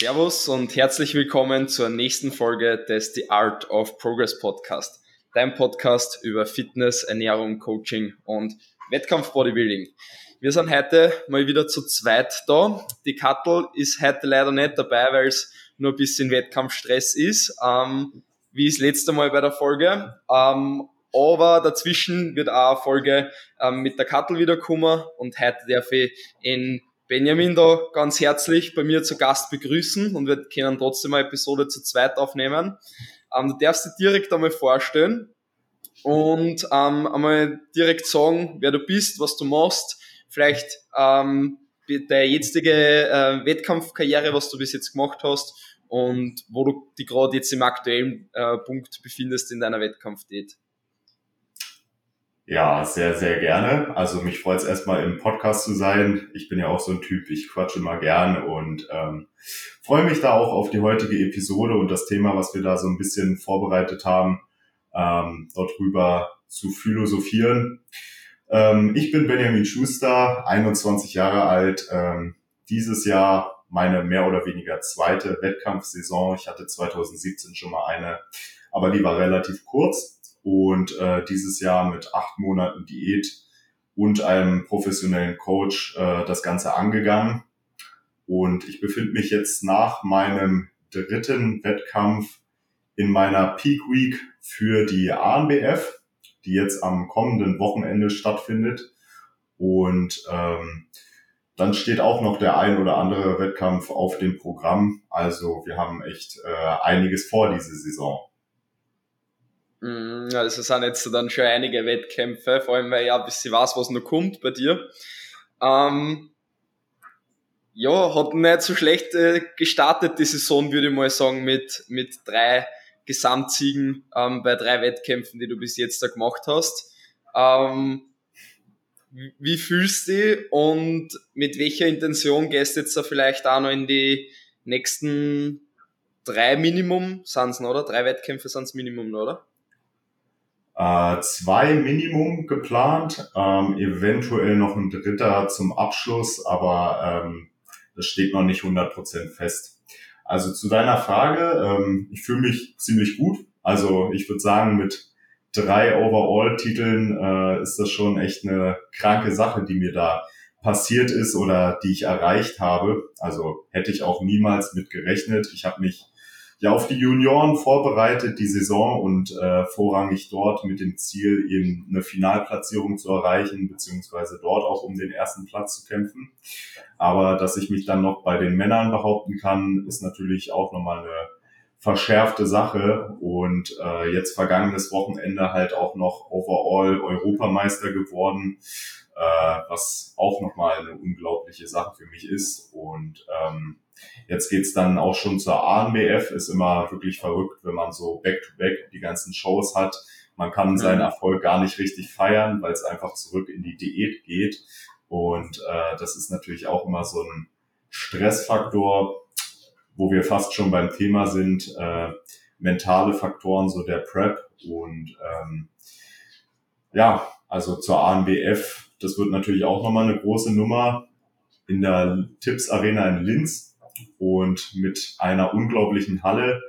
Servus und herzlich willkommen zur nächsten Folge des The Art of Progress Podcast, dein Podcast über Fitness, Ernährung, Coaching und Wettkampf-Bodybuilding. Wir sind heute mal wieder zu zweit da. Die Kattel ist heute leider nicht dabei, weil es nur ein bisschen Wettkampfstress ist, ähm, wie das letzte Mal bei der Folge. Ähm, aber dazwischen wird auch eine Folge ähm, mit der Kattel wiederkommen und heute darf ich in Benjamin da ganz herzlich bei mir zu Gast begrüßen und wir können trotzdem eine Episode zu zweit aufnehmen. Ähm, du darfst dich direkt einmal vorstellen und ähm, einmal direkt sagen, wer du bist, was du machst, vielleicht ähm, deine jetzige äh, Wettkampfkarriere, was du bis jetzt gemacht hast und wo du dich gerade jetzt im aktuellen äh, Punkt befindest in deiner Wettkampftät. Ja, sehr, sehr gerne. Also mich freut es erstmal im Podcast zu sein. Ich bin ja auch so ein Typ, ich quatsche immer gern und ähm, freue mich da auch auf die heutige Episode und das Thema, was wir da so ein bisschen vorbereitet haben, ähm, dort drüber zu philosophieren. Ähm, ich bin Benjamin Schuster, 21 Jahre alt. Ähm, dieses Jahr meine mehr oder weniger zweite Wettkampfsaison. Ich hatte 2017 schon mal eine, aber die war relativ kurz und äh, dieses Jahr mit acht Monaten Diät und einem professionellen Coach äh, das Ganze angegangen. Und ich befinde mich jetzt nach meinem dritten Wettkampf in meiner Peak Week für die ANBF, die jetzt am kommenden Wochenende stattfindet. Und ähm, dann steht auch noch der ein oder andere Wettkampf auf dem Programm. Also wir haben echt äh, einiges vor diese Saison. Mm, also es sind jetzt dann schon einige Wettkämpfe, vor allem weil ja ein bisschen weiß, was noch kommt bei dir. Ähm, ja, hat nicht so schlecht äh, gestartet die Saison, würde ich mal sagen, mit, mit drei Gesamtsiegen ähm, bei drei Wettkämpfen, die du bis jetzt da gemacht hast. Ähm, wie fühlst du dich und mit welcher Intention gehst du jetzt da vielleicht auch noch in die nächsten drei Minimum, sind's noch, oder? Drei Wettkämpfe sind's Minimum, oder? Äh, zwei Minimum geplant, ähm, eventuell noch ein dritter zum Abschluss, aber ähm, das steht noch nicht 100% fest. Also zu deiner Frage, ähm, ich fühle mich ziemlich gut. Also ich würde sagen, mit drei Overall-Titeln äh, ist das schon echt eine kranke Sache, die mir da passiert ist oder die ich erreicht habe. Also hätte ich auch niemals mit gerechnet. Ich habe mich ja auf die Junioren vorbereitet, die Saison und äh, vorrangig dort mit dem Ziel, eben eine Finalplatzierung zu erreichen, beziehungsweise dort auch um den ersten Platz zu kämpfen. Aber dass ich mich dann noch bei den Männern behaupten kann, ist natürlich auch nochmal eine verschärfte Sache und äh, jetzt vergangenes Wochenende halt auch noch overall Europameister geworden, äh, was auch nochmal eine unglaubliche Sache für mich ist und ähm, Jetzt geht's dann auch schon zur ANBF, ist immer wirklich verrückt, wenn man so back-to-back -back die ganzen Shows hat. Man kann mhm. seinen Erfolg gar nicht richtig feiern, weil es einfach zurück in die Diät geht. Und äh, das ist natürlich auch immer so ein Stressfaktor, wo wir fast schon beim Thema sind, äh, mentale Faktoren, so der Prep. Und ähm, ja, also zur ANBF, das wird natürlich auch nochmal eine große Nummer in der Tipps Arena in Linz und mit einer unglaublichen Halle,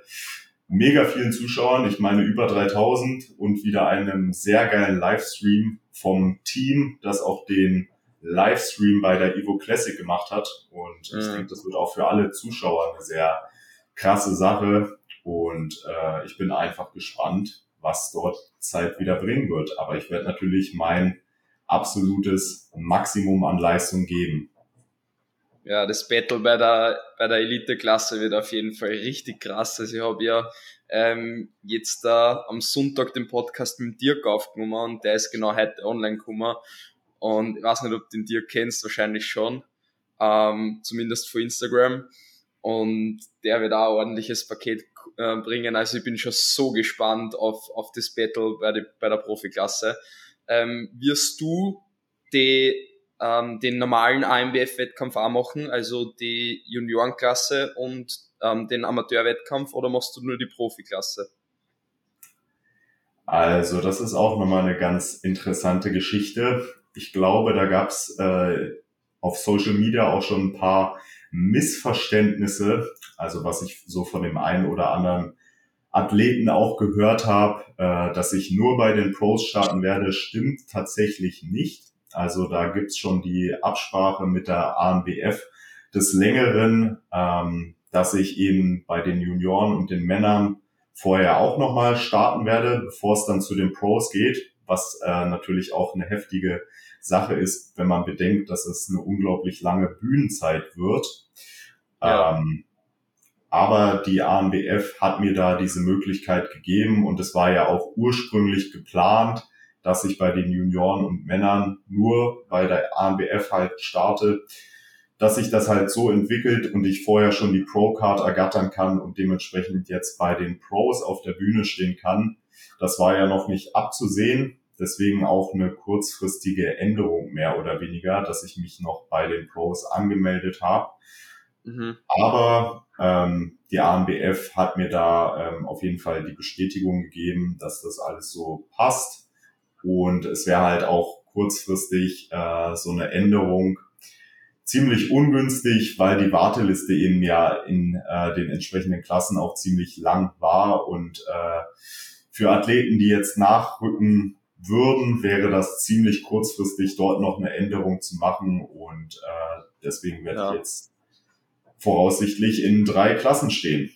mega vielen Zuschauern, ich meine über 3000 und wieder einem sehr geilen Livestream vom Team, das auch den Livestream bei der Evo Classic gemacht hat. Und mhm. ich denke, das wird auch für alle Zuschauer eine sehr krasse Sache. Und äh, ich bin einfach gespannt, was dort Zeit wieder bringen wird. Aber ich werde natürlich mein absolutes Maximum an Leistung geben ja, das Battle bei der, bei der Elite-Klasse wird auf jeden Fall richtig krass. Also ich habe ja ähm, jetzt da am Sonntag den Podcast mit Dirk aufgenommen und der ist genau heute online gekommen. Und ich weiß nicht, ob du den Dirk kennst, wahrscheinlich schon. Ähm, zumindest vor Instagram. Und der wird auch ein ordentliches Paket äh, bringen. Also ich bin schon so gespannt auf, auf das Battle bei, die, bei der Profiklasse. Ähm, wirst du die ähm, den normalen AMBF-Wettkampf auch machen, also die Juniorenklasse und ähm, den Amateurwettkampf oder machst du nur die Profiklasse? Also das ist auch nochmal eine ganz interessante Geschichte. Ich glaube, da gab's äh, auf Social Media auch schon ein paar Missverständnisse, also was ich so von dem einen oder anderen Athleten auch gehört habe, äh, dass ich nur bei den Pros starten werde, stimmt tatsächlich nicht. Also da gibt's schon die Absprache mit der ANBF des Längeren, ähm, dass ich eben bei den Junioren und den Männern vorher auch nochmal starten werde, bevor es dann zu den Pros geht, was äh, natürlich auch eine heftige Sache ist, wenn man bedenkt, dass es eine unglaublich lange Bühnenzeit wird. Ja. Ähm, aber die ANBF hat mir da diese Möglichkeit gegeben und es war ja auch ursprünglich geplant, dass ich bei den Junioren und Männern nur bei der ANBF halt starte, dass sich das halt so entwickelt und ich vorher schon die Pro-Card ergattern kann und dementsprechend jetzt bei den Pros auf der Bühne stehen kann. Das war ja noch nicht abzusehen. Deswegen auch eine kurzfristige Änderung mehr oder weniger, dass ich mich noch bei den Pros angemeldet habe. Mhm. Aber ähm, die ANBF hat mir da ähm, auf jeden Fall die Bestätigung gegeben, dass das alles so passt. Und es wäre halt auch kurzfristig äh, so eine Änderung ziemlich ungünstig, weil die Warteliste eben ja in äh, den entsprechenden Klassen auch ziemlich lang war. Und äh, für Athleten, die jetzt nachrücken würden, wäre das ziemlich kurzfristig dort noch eine Änderung zu machen. Und äh, deswegen werde ja. ich jetzt voraussichtlich in drei Klassen stehen.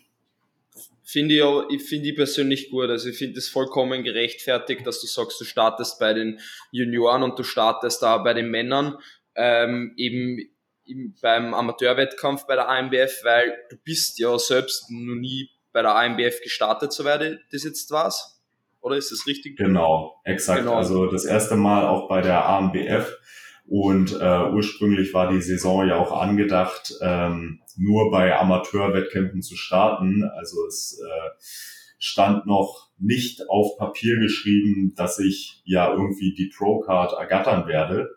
Finde ich, ich finde ich persönlich gut. Also ich finde es vollkommen gerechtfertigt, dass du sagst, du startest bei den Junioren und du startest da bei den Männern. Ähm, eben im, beim Amateurwettkampf bei der AMBF, weil du bist ja selbst noch nie bei der AMBF gestartet, soweit das jetzt war's. Oder ist das richtig? Genau, exakt. Genau. Also das erste Mal auch bei der AMBF. Und äh, ursprünglich war die Saison ja auch angedacht, ähm, nur bei Amateurwettkämpfen zu starten. Also es äh, stand noch nicht auf Papier geschrieben, dass ich ja irgendwie die Pro-Card ergattern werde.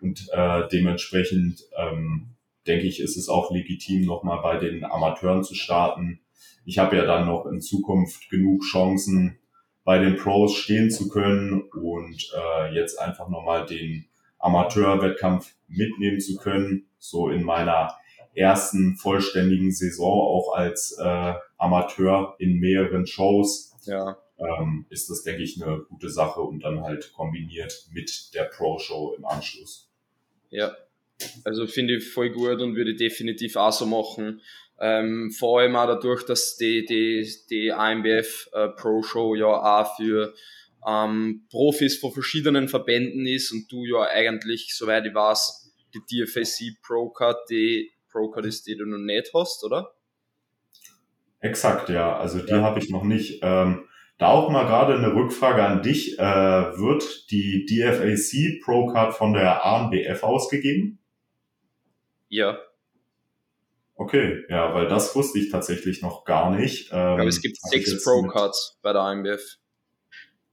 Und äh, dementsprechend ähm, denke ich, ist es auch legitim, nochmal bei den Amateuren zu starten. Ich habe ja dann noch in Zukunft genug Chancen, bei den Pros stehen zu können und äh, jetzt einfach nochmal den Amateurwettkampf mitnehmen zu können, so in meiner ersten vollständigen Saison auch als äh, Amateur in mehreren Shows. Ja. Ähm, ist das, denke ich, eine gute Sache und dann halt kombiniert mit der Pro-Show im Anschluss. Ja, also finde ich voll gut und würde definitiv auch so machen. Ähm, vor allem auch dadurch, dass die, die, die AMBF äh, Pro Show ja auch für ähm, Profis von verschiedenen Verbänden ist und du ja eigentlich, soweit ich weiß, die DFSC Pro Card, die Pro Card ist, die du noch nicht hast, oder? Exakt, ja. Also die ja. habe ich noch nicht. Ähm, da auch mal gerade eine Rückfrage an dich. Äh, wird die DFAC Pro Card von der ANBF ausgegeben? Ja. Okay, ja, weil das wusste ich tatsächlich noch gar nicht. Ähm, Aber es gibt sechs Pro Cards bei der ANBF.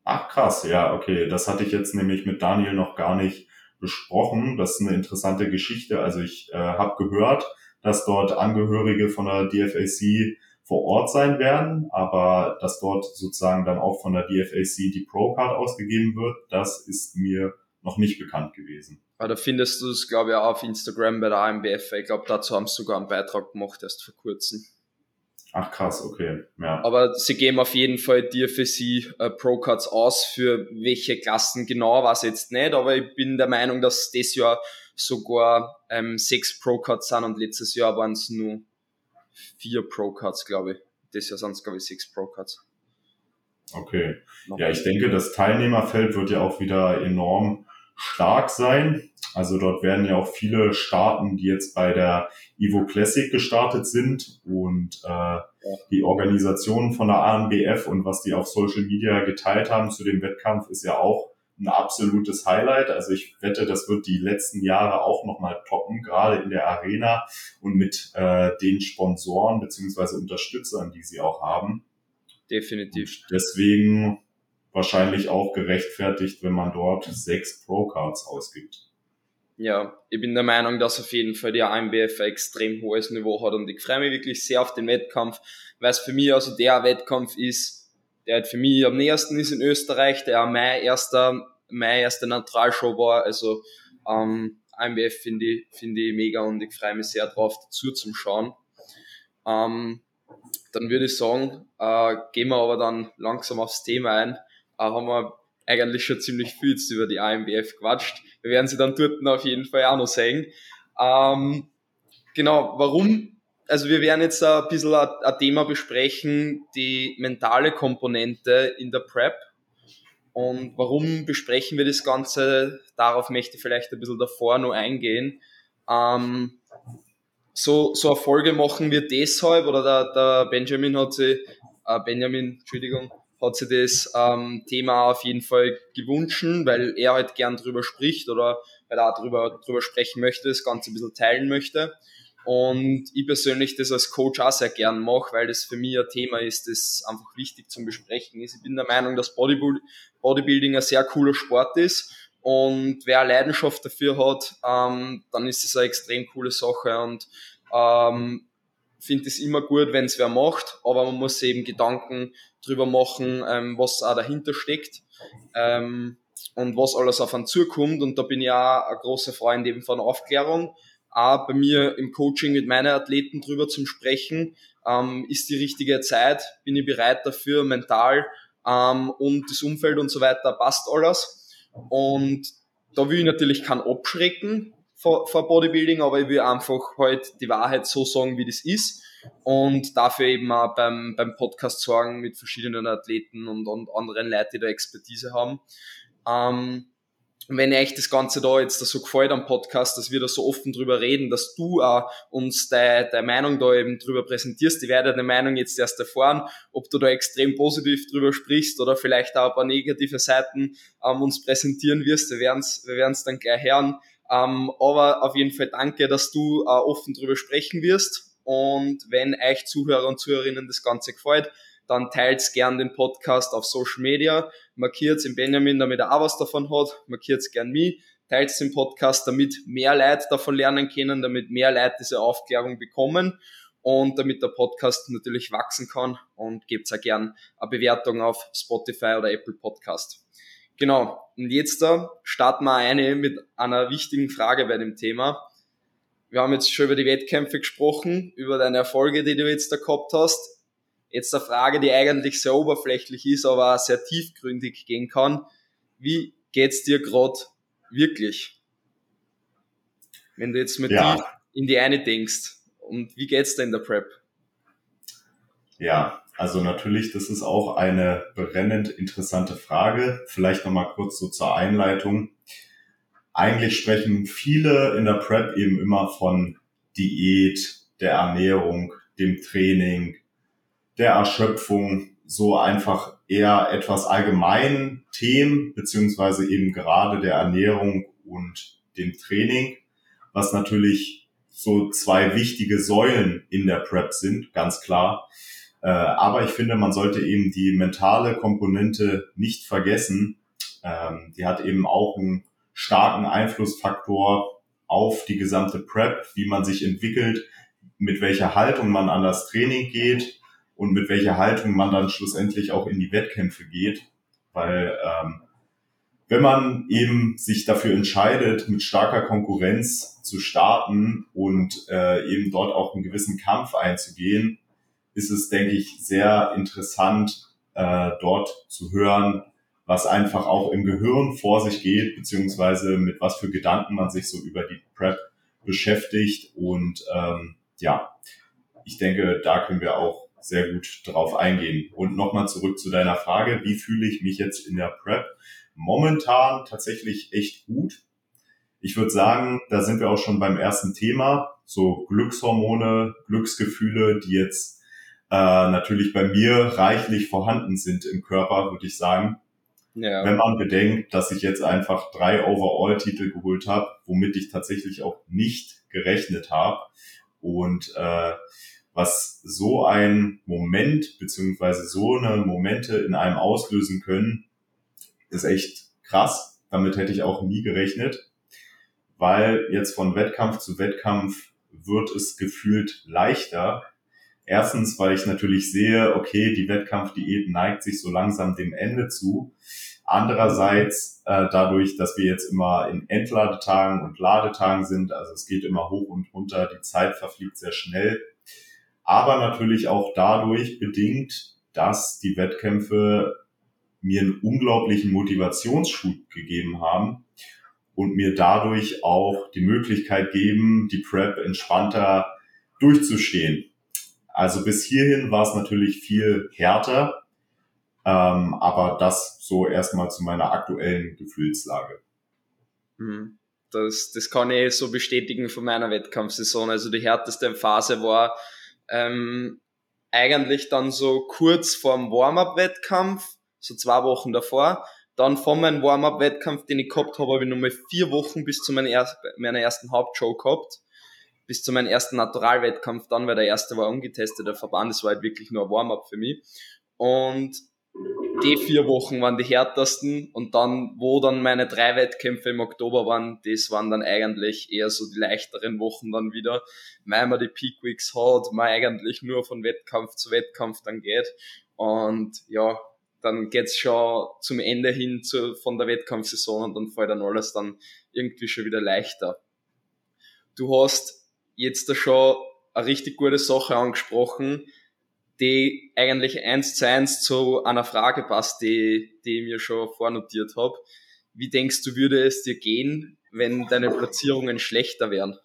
Ach krass, ja, okay. Das hatte ich jetzt nämlich mit Daniel noch gar nicht besprochen. Das ist eine interessante Geschichte. Also ich äh, habe gehört, dass dort Angehörige von der DFAC vor Ort sein werden, aber dass dort sozusagen dann auch von der DFAC die Pro-Card ausgegeben wird, das ist mir noch nicht bekannt gewesen. Aber da findest du es, glaube ich, auch auf Instagram bei der AMBF. Ich glaube, dazu haben sie sogar einen Beitrag gemacht, erst vor kurzem. Ach krass, okay. Ja. Aber sie geben auf jeden Fall dir für sie äh, Pro-Cards aus. Für welche Klassen genau, weiß ich jetzt nicht, aber ich bin der Meinung, dass das Jahr sogar ähm, sechs Pro-Cards sind und letztes Jahr waren es nur vier Pro-Cards, glaube ich. Das Jahr sind es, glaube ich, sechs Pro-Cards. Okay. Ja, ich denke, das Teilnehmerfeld wird ja auch wieder enorm stark sein. Also dort werden ja auch viele starten, die jetzt bei der Evo Classic gestartet sind und äh, ja. die Organisation von der ANBF und was die auf Social Media geteilt haben zu dem Wettkampf ist ja auch ein absolutes Highlight. Also ich wette, das wird die letzten Jahre auch nochmal toppen, gerade in der Arena und mit äh, den Sponsoren beziehungsweise Unterstützern, die sie auch haben. Definitiv. Und deswegen wahrscheinlich auch gerechtfertigt, wenn man dort sechs Pro-Cards ausgibt. Ja, ich bin der Meinung, dass auf jeden Fall die AMBF ein extrem hohes Niveau hat und ich freue mich wirklich sehr auf den Wettkampf, weil es für mich also der Wettkampf ist, der halt für mich am nächsten ist in Österreich, der mein erster, mein erster Neutralshow war, also ähm, IMBF finde ich, finde ich mega und ich freue mich sehr drauf, dazu zum Schauen. Ähm, dann würde ich sagen, äh, gehen wir aber dann langsam aufs Thema ein. Haben wir eigentlich schon ziemlich viel jetzt über die IMBF quatscht. Wir werden sie dann dort auf jeden Fall auch noch sehen. Ähm, genau, warum? Also wir werden jetzt ein bisschen ein, ein Thema besprechen, die mentale Komponente in der Prep. Und warum besprechen wir das Ganze? Darauf möchte ich vielleicht ein bisschen davor noch eingehen. Ähm, so, so eine Folge machen wir deshalb, oder der, der Benjamin hat sich, äh, Benjamin, Entschuldigung, hat sich das ähm, Thema auf jeden Fall gewünscht, weil er halt gern drüber spricht oder weil er auch drüber, drüber sprechen möchte, das Ganze ein bisschen teilen möchte. Und ich persönlich das als Coach auch sehr gern mache, weil das für mich ein Thema ist, das einfach wichtig zum Besprechen ist. Ich bin der Meinung, dass Bodybuilding ein sehr cooler Sport ist und wer eine Leidenschaft dafür hat, ähm, dann ist es eine extrem coole Sache und ähm, finde es immer gut, wenn es wer macht, aber man muss eben Gedanken drüber machen, ähm, was auch dahinter steckt ähm, und was alles auf einen zukommt. Und da bin ich auch ein großer Freund eben von Aufklärung. Auch bei mir im Coaching mit meinen Athleten drüber zum Sprechen. Ähm, ist die richtige Zeit? Bin ich bereit dafür, mental ähm, und das Umfeld und so weiter? Passt alles? Und da will ich natürlich keinen abschrecken vor, vor Bodybuilding, aber ich will einfach halt die Wahrheit so sagen, wie das ist. Und dafür eben auch beim, beim Podcast sorgen mit verschiedenen Athleten und, und anderen Leuten, die da Expertise haben. Ähm, wenn euch das Ganze da jetzt so gefällt am Podcast, dass wir da so offen drüber reden, dass du auch uns deine, deine Meinung da eben drüber präsentierst. Ich werde deine Meinung jetzt erst erfahren, ob du da extrem positiv drüber sprichst oder vielleicht auch ein paar negative Seiten ähm, uns präsentieren wirst. Wir werden es wir dann gleich hören. Ähm, aber auf jeden Fall danke, dass du äh, offen drüber sprechen wirst. Und wenn euch Zuhörer und Zuhörerinnen das Ganze gefällt, dann teilt gern den Podcast auf Social Media, markiert den Benjamin, damit er auch was davon hat, markiert gern mich, teilt den Podcast, damit mehr Leute davon lernen können, damit mehr Leute diese Aufklärung bekommen. Und damit der Podcast natürlich wachsen kann. Und gebt auch gern eine Bewertung auf Spotify oder Apple Podcast. Genau, und jetzt da starten wir eine mit einer wichtigen Frage bei dem Thema. Wir haben jetzt schon über die Wettkämpfe gesprochen, über deine Erfolge, die du jetzt da gehabt hast. Jetzt eine Frage, die eigentlich sehr oberflächlich ist, aber sehr tiefgründig gehen kann. Wie geht's dir gerade wirklich? Wenn du jetzt mit ja. tief in die eine denkst. Und wie geht's dir in der Prep? Ja, also natürlich, das ist auch eine brennend interessante Frage. Vielleicht nochmal kurz so zur Einleitung. Eigentlich sprechen viele in der Prep eben immer von Diät, der Ernährung, dem Training, der Erschöpfung so einfach eher etwas allgemeinen Themen, beziehungsweise eben gerade der Ernährung und dem Training, was natürlich so zwei wichtige Säulen in der Prep sind, ganz klar. Äh, aber ich finde, man sollte eben die mentale Komponente nicht vergessen. Ähm, die hat eben auch einen starken Einflussfaktor auf die gesamte Prep, wie man sich entwickelt, mit welcher Haltung man an das Training geht, und mit welcher Haltung man dann schlussendlich auch in die Wettkämpfe geht. Weil ähm, wenn man eben sich dafür entscheidet, mit starker Konkurrenz zu starten und äh, eben dort auch einen gewissen Kampf einzugehen, ist es, denke ich, sehr interessant, äh, dort zu hören, was einfach auch im Gehirn vor sich geht, beziehungsweise mit was für Gedanken man sich so über die Prep beschäftigt. Und ähm, ja, ich denke, da können wir auch sehr gut drauf eingehen. Und nochmal zurück zu deiner Frage, wie fühle ich mich jetzt in der Prep? Momentan tatsächlich echt gut. Ich würde sagen, da sind wir auch schon beim ersten Thema, so Glückshormone, Glücksgefühle, die jetzt äh, natürlich bei mir reichlich vorhanden sind im Körper, würde ich sagen. Ja. Wenn man bedenkt, dass ich jetzt einfach drei Overall-Titel geholt habe, womit ich tatsächlich auch nicht gerechnet habe. Und äh, was so ein Moment beziehungsweise so eine Momente in einem auslösen können, ist echt krass. Damit hätte ich auch nie gerechnet, weil jetzt von Wettkampf zu Wettkampf wird es gefühlt leichter. Erstens, weil ich natürlich sehe, okay, die Wettkampfdiät neigt sich so langsam dem Ende zu. Andererseits äh, dadurch, dass wir jetzt immer in Entladetagen und Ladetagen sind, also es geht immer hoch und runter, die Zeit verfliegt sehr schnell. Aber natürlich auch dadurch bedingt, dass die Wettkämpfe mir einen unglaublichen Motivationsschub gegeben haben und mir dadurch auch die Möglichkeit geben, die Prep entspannter durchzustehen. Also bis hierhin war es natürlich viel härter, ähm, aber das so erstmal zu meiner aktuellen Gefühlslage. Mhm. Das, das kann ich so bestätigen von meiner Wettkampfsaison. Also die härteste Phase war ähm, eigentlich dann so kurz vorm Warm-up-Wettkampf, so zwei Wochen davor. Dann von meinem Warm-up-Wettkampf, den ich gehabt habe, habe ich nochmal vier Wochen bis zu meiner, erst, meiner ersten Hauptshow gehabt. Bis zu meinem ersten Naturalwettkampf dann, weil der erste war ungetesteter Verband. Das war halt wirklich nur ein Warm-up für mich. Und die vier Wochen waren die härtesten und dann, wo dann meine drei Wettkämpfe im Oktober waren, das waren dann eigentlich eher so die leichteren Wochen dann wieder, weil man die Peak Weeks hat, man eigentlich nur von Wettkampf zu Wettkampf dann geht und ja, dann geht's schon zum Ende hin zu, von der Wettkampfsaison und dann fällt dann alles dann irgendwie schon wieder leichter. Du hast jetzt da schon eine richtig gute Sache angesprochen, die eigentlich eins zu eins zu einer Frage passt, die, die ich mir schon vornotiert habe. Wie denkst du, würde es dir gehen, wenn deine Platzierungen schlechter wären?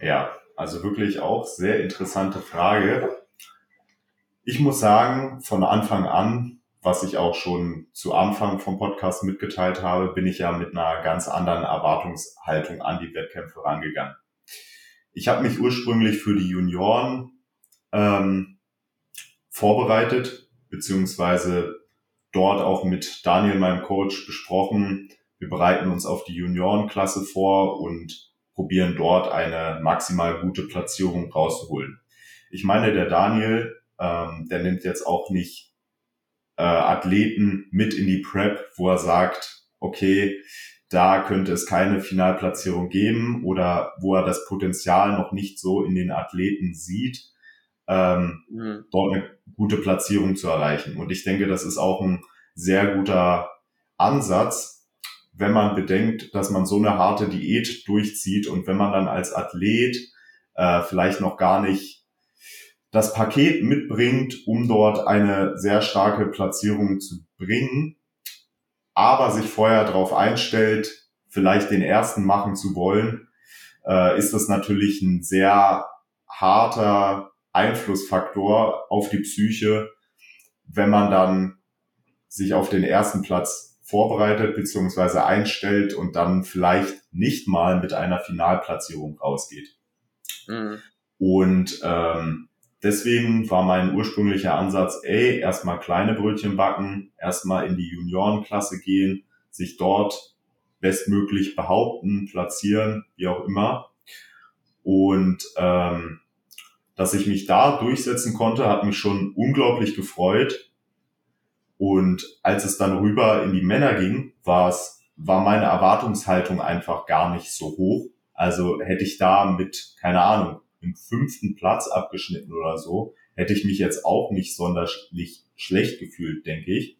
Ja, also wirklich auch sehr interessante Frage. Ich muss sagen, von Anfang an, was ich auch schon zu Anfang vom Podcast mitgeteilt habe, bin ich ja mit einer ganz anderen Erwartungshaltung an die Wettkämpfe rangegangen. Ich habe mich ursprünglich für die Junioren ähm, vorbereitet, beziehungsweise dort auch mit Daniel, meinem Coach, besprochen. Wir bereiten uns auf die Juniorenklasse vor und probieren dort eine maximal gute Platzierung rauszuholen. Ich meine, der Daniel, ähm, der nimmt jetzt auch nicht äh, Athleten mit in die Prep, wo er sagt, okay, da könnte es keine Finalplatzierung geben oder wo er das Potenzial noch nicht so in den Athleten sieht, ähm, mhm. dort eine gute Platzierung zu erreichen. Und ich denke, das ist auch ein sehr guter Ansatz, wenn man bedenkt, dass man so eine harte Diät durchzieht und wenn man dann als Athlet äh, vielleicht noch gar nicht das Paket mitbringt, um dort eine sehr starke Platzierung zu bringen, aber sich vorher darauf einstellt, vielleicht den ersten machen zu wollen, äh, ist das natürlich ein sehr harter Einflussfaktor auf die Psyche, wenn man dann sich auf den ersten Platz vorbereitet bzw. einstellt und dann vielleicht nicht mal mit einer Finalplatzierung rausgeht. Mhm. Und ähm, deswegen war mein ursprünglicher Ansatz, ey, erstmal kleine Brötchen backen, erstmal in die Juniorenklasse gehen, sich dort bestmöglich behaupten, platzieren, wie auch immer. Und ähm, dass ich mich da durchsetzen konnte, hat mich schon unglaublich gefreut. Und als es dann rüber in die Männer ging, war es, war meine Erwartungshaltung einfach gar nicht so hoch. Also hätte ich da mit, keine Ahnung, im fünften Platz abgeschnitten oder so, hätte ich mich jetzt auch nicht sonderlich schlecht gefühlt, denke ich.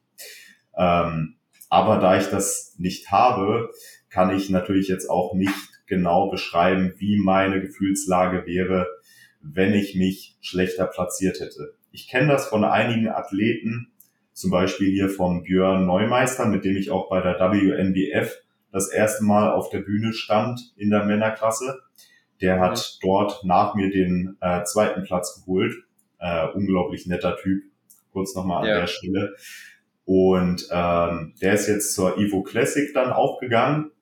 Ähm, aber da ich das nicht habe, kann ich natürlich jetzt auch nicht genau beschreiben, wie meine Gefühlslage wäre, wenn ich mich schlechter platziert hätte. Ich kenne das von einigen Athleten, zum Beispiel hier vom Björn Neumeister, mit dem ich auch bei der WNBF das erste Mal auf der Bühne stand in der Männerklasse. Der hat dort nach mir den äh, zweiten Platz geholt. Äh, unglaublich netter Typ. Kurz nochmal an ja. der Stelle. Und ähm, der ist jetzt zur Evo Classic dann auch gegangen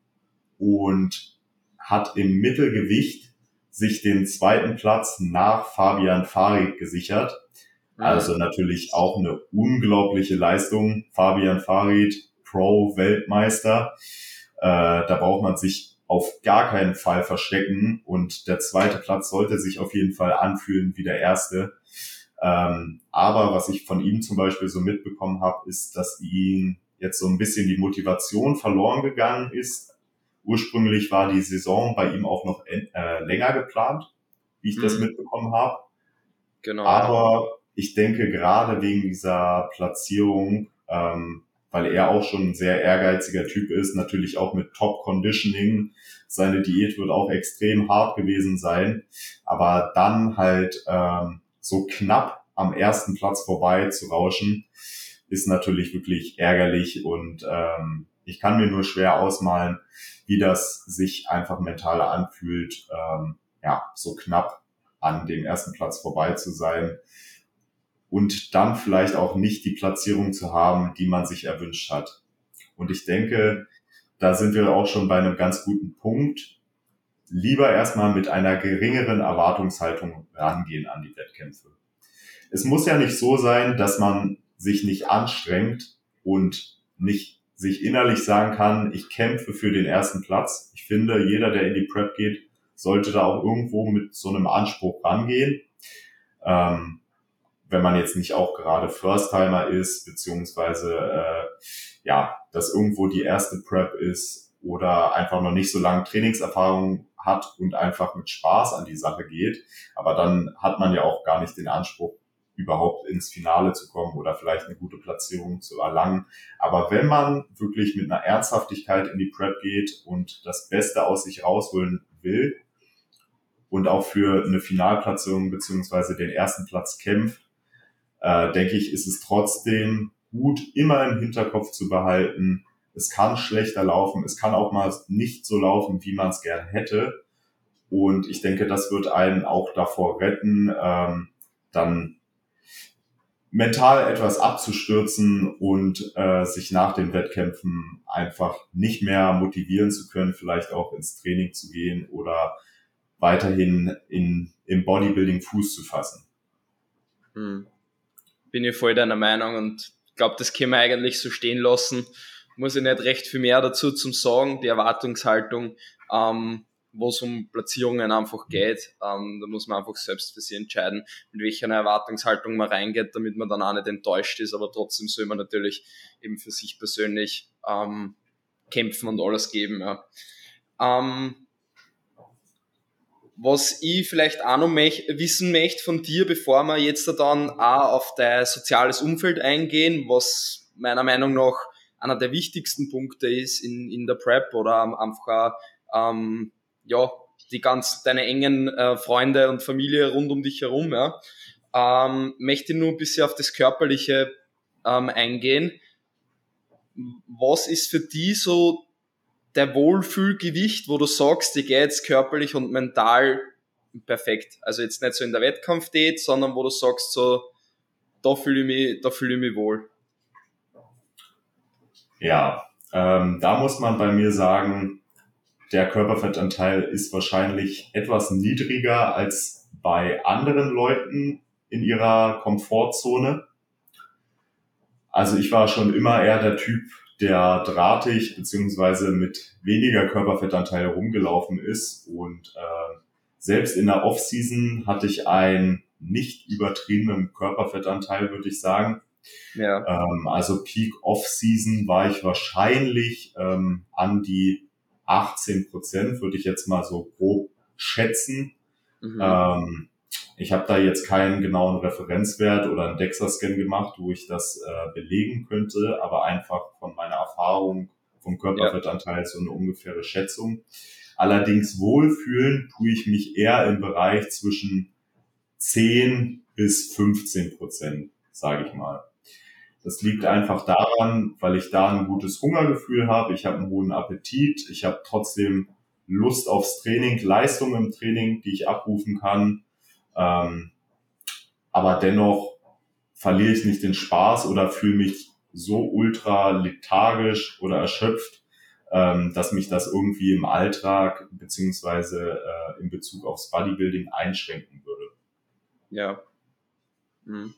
und hat im Mittelgewicht sich den zweiten Platz nach Fabian Farid gesichert. Mhm. Also natürlich auch eine unglaubliche Leistung. Fabian Farid, Pro-Weltmeister. Äh, da braucht man sich auf gar keinen Fall verstecken. Und der zweite Platz sollte sich auf jeden Fall anfühlen wie der erste. Ähm, aber was ich von ihm zum Beispiel so mitbekommen habe, ist, dass ihm jetzt so ein bisschen die Motivation verloren gegangen ist, Ursprünglich war die Saison bei ihm auch noch äh, länger geplant, wie ich mhm. das mitbekommen habe. Genau. Aber ich denke, gerade wegen dieser Platzierung, ähm, weil er auch schon ein sehr ehrgeiziger Typ ist, natürlich auch mit Top Conditioning. Seine Diät wird auch extrem hart gewesen sein, aber dann halt ähm, so knapp am ersten Platz vorbei zu rauschen, ist natürlich wirklich ärgerlich. Und ähm, ich kann mir nur schwer ausmalen, wie das sich einfach mental anfühlt, ähm, ja, so knapp an dem ersten Platz vorbei zu sein und dann vielleicht auch nicht die Platzierung zu haben, die man sich erwünscht hat. Und ich denke, da sind wir auch schon bei einem ganz guten Punkt. Lieber erstmal mit einer geringeren Erwartungshaltung rangehen an die Wettkämpfe. Es muss ja nicht so sein, dass man sich nicht anstrengt und nicht sich innerlich sagen kann, ich kämpfe für den ersten Platz. Ich finde, jeder, der in die Prep geht, sollte da auch irgendwo mit so einem Anspruch rangehen. Ähm, wenn man jetzt nicht auch gerade First-Timer ist, beziehungsweise äh, ja, das irgendwo die erste Prep ist oder einfach noch nicht so lange Trainingserfahrung hat und einfach mit Spaß an die Sache geht. Aber dann hat man ja auch gar nicht den Anspruch, überhaupt ins Finale zu kommen oder vielleicht eine gute Platzierung zu erlangen. Aber wenn man wirklich mit einer Ernsthaftigkeit in die Prep geht und das Beste aus sich rausholen will und auch für eine Finalplatzierung beziehungsweise den ersten Platz kämpft, äh, denke ich, ist es trotzdem gut, immer im Hinterkopf zu behalten, es kann schlechter laufen, es kann auch mal nicht so laufen, wie man es gerne hätte. Und ich denke, das wird einen auch davor retten, ähm, dann mental etwas abzustürzen und äh, sich nach den Wettkämpfen einfach nicht mehr motivieren zu können, vielleicht auch ins Training zu gehen oder weiterhin in, im Bodybuilding Fuß zu fassen. Hm bin ich voll deiner Meinung und glaube, das können wir eigentlich so stehen lassen. Muss ich nicht recht viel mehr dazu zum sagen. Die Erwartungshaltung, ähm, wo es um Platzierungen einfach geht, ähm, da muss man einfach selbst für sich entscheiden, mit welcher Erwartungshaltung man reingeht, damit man dann auch nicht enttäuscht ist, aber trotzdem soll man natürlich eben für sich persönlich ähm, kämpfen und alles geben. Ja. Ähm, was ich vielleicht auch noch mech, wissen möchte von dir, bevor wir jetzt dann auch auf dein soziales Umfeld eingehen, was meiner Meinung nach einer der wichtigsten Punkte ist in, in der Prep oder einfach ähm, ja, die ganz, deine engen äh, Freunde und Familie rund um dich herum, ja, ähm, möchte nur ein bisschen auf das Körperliche ähm, eingehen. Was ist für die so der Wohlfühlgewicht, wo du sagst, die geht jetzt körperlich und mental perfekt. Also jetzt nicht so in der Wettkampfdiät, sondern wo du sagst so, da fühle ich mich, da fühle ich mich wohl. Ja, ähm, da muss man bei mir sagen, der Körperfettanteil ist wahrscheinlich etwas niedriger als bei anderen Leuten in ihrer Komfortzone. Also ich war schon immer eher der Typ, der drahtig beziehungsweise mit weniger Körperfettanteil rumgelaufen ist. Und äh, selbst in der Off-Season hatte ich einen nicht übertriebenen Körperfettanteil, würde ich sagen. Ja. Ähm, also Peak Off-Season war ich wahrscheinlich ähm, an die 18 Prozent, würde ich jetzt mal so grob schätzen. Mhm. Ähm, ich habe da jetzt keinen genauen Referenzwert oder einen DEXA-Scan gemacht, wo ich das äh, belegen könnte, aber einfach von meiner Erfahrung vom Körperfettanteil ja. so eine ungefähre Schätzung. Allerdings wohlfühlen tue ich mich eher im Bereich zwischen 10 bis 15 Prozent, sage ich mal. Das liegt einfach daran, weil ich da ein gutes Hungergefühl habe, ich habe einen hohen Appetit, ich habe trotzdem Lust aufs Training, Leistung im Training, die ich abrufen kann ähm, aber dennoch verliere ich nicht den Spaß oder fühle mich so ultra lethargisch oder erschöpft, ähm, dass mich das irgendwie im Alltag beziehungsweise äh, in Bezug aufs Bodybuilding einschränken würde. Ja. Mhm.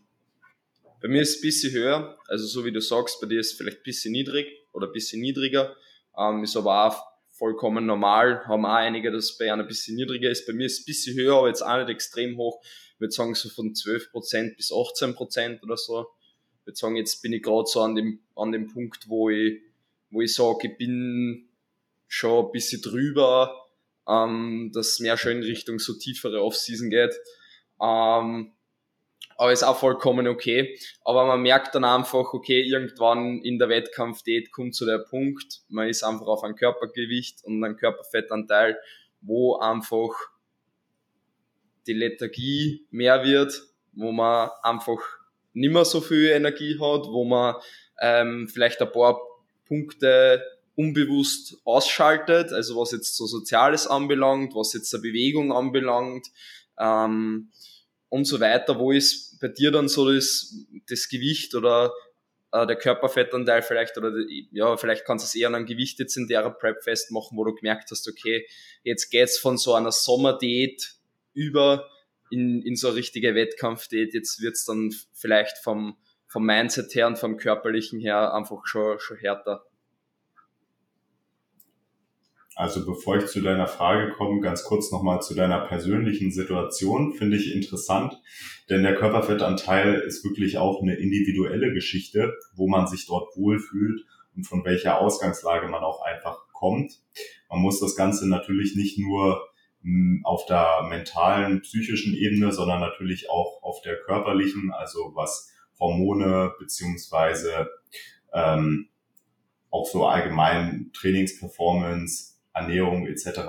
Bei mir ist es ein bisschen höher, also so wie du sagst, bei dir ist es vielleicht ein bisschen niedrig oder ein bisschen niedriger, ähm, ist aber auch vollkommen normal. Haben auch einige, dass es bei einer ein bisschen niedriger ist. Bei mir ist es ein bisschen höher, aber jetzt auch nicht extrem hoch. Ich würde sagen, so von 12% bis 18% oder so. Ich würde sagen, jetzt bin ich gerade so an dem, an dem Punkt, wo ich, wo ich sage, ich bin schon ein bisschen drüber, ähm, dass es mehr schon in Richtung so tiefere Off-Season geht. Ähm, aber ist auch vollkommen okay. Aber man merkt dann einfach, okay, irgendwann in der Wettkampfdiät kommt zu der Punkt, man ist einfach auf ein Körpergewicht und ein Körperfettanteil, wo einfach die Lethargie mehr wird, wo man einfach nicht mehr so viel Energie hat, wo man ähm, vielleicht ein paar Punkte unbewusst ausschaltet, also was jetzt so Soziales anbelangt, was jetzt der Bewegung anbelangt ähm, und so weiter. Wo ist bei dir dann so das, das Gewicht oder äh, der Körperfettanteil vielleicht oder ja, vielleicht kannst du es eher an einem Gewicht jetzt in der Prep festmachen, wo du gemerkt hast, okay, jetzt geht's von so einer Sommerdiät über in, in so eine richtige Wettkampfdiät, jetzt wird's dann vielleicht vom, vom Mindset her und vom körperlichen her einfach schon, schon härter. Also bevor ich zu deiner Frage komme, ganz kurz nochmal zu deiner persönlichen Situation, finde ich interessant, denn der Körperfettanteil ist wirklich auch eine individuelle Geschichte, wo man sich dort wohlfühlt und von welcher Ausgangslage man auch einfach kommt. Man muss das Ganze natürlich nicht nur hm, auf der mentalen, psychischen Ebene, sondern natürlich auch auf der körperlichen, also was Hormone beziehungsweise ähm, auch so allgemein Trainingsperformance, Ernährung etc.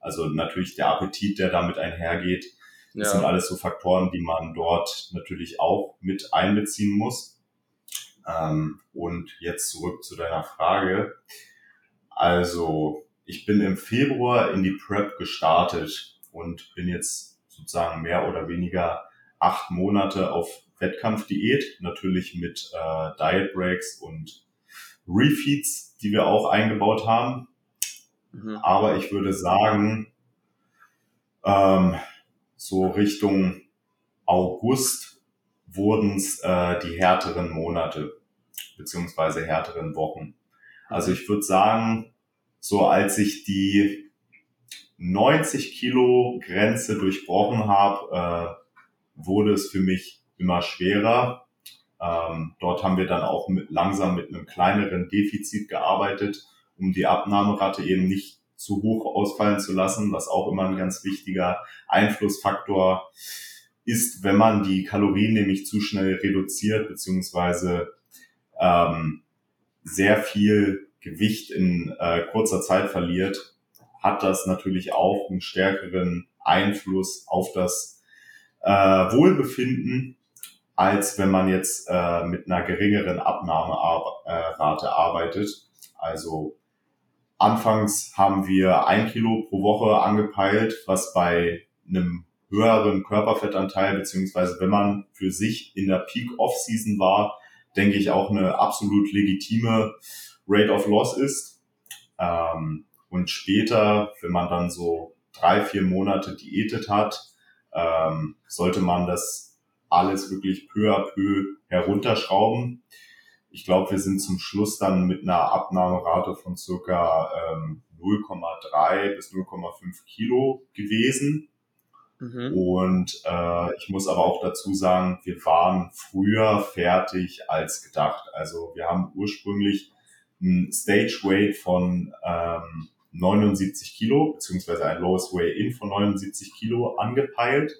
Also natürlich der Appetit, der damit einhergeht. Das ja. sind alles so Faktoren, die man dort natürlich auch mit einbeziehen muss. Ähm, und jetzt zurück zu deiner Frage. Also ich bin im Februar in die Prep gestartet und bin jetzt sozusagen mehr oder weniger acht Monate auf Wettkampfdiät, natürlich mit äh, Diet Breaks und Refeeds, die wir auch eingebaut haben. Mhm. Aber ich würde sagen, ähm, so Richtung August wurden es äh, die härteren Monate beziehungsweise härteren Wochen. Also ich würde sagen, so als ich die 90 Kilo Grenze durchbrochen habe, äh, wurde es für mich immer schwerer. Ähm, dort haben wir dann auch mit, langsam mit einem kleineren Defizit gearbeitet um die Abnahmerate eben nicht zu hoch ausfallen zu lassen, was auch immer ein ganz wichtiger Einflussfaktor ist, wenn man die Kalorien nämlich zu schnell reduziert, beziehungsweise ähm, sehr viel Gewicht in äh, kurzer Zeit verliert, hat das natürlich auch einen stärkeren Einfluss auf das äh, Wohlbefinden, als wenn man jetzt äh, mit einer geringeren Abnahmerate arbeitet. Also Anfangs haben wir ein Kilo pro Woche angepeilt, was bei einem höheren Körperfettanteil, beziehungsweise wenn man für sich in der Peak Off-Season war, denke ich auch eine absolut legitime Rate of Loss ist. Ähm, und später, wenn man dann so drei, vier Monate diätet hat, ähm, sollte man das alles wirklich peu à peu herunterschrauben. Ich glaube, wir sind zum Schluss dann mit einer Abnahmerate von circa ähm, 0,3 bis 0,5 Kilo gewesen. Mhm. Und äh, ich muss aber auch dazu sagen, wir waren früher fertig als gedacht. Also wir haben ursprünglich ein Stage Weight von ähm, 79 Kilo, beziehungsweise ein Lowest Weight In von 79 Kilo angepeilt.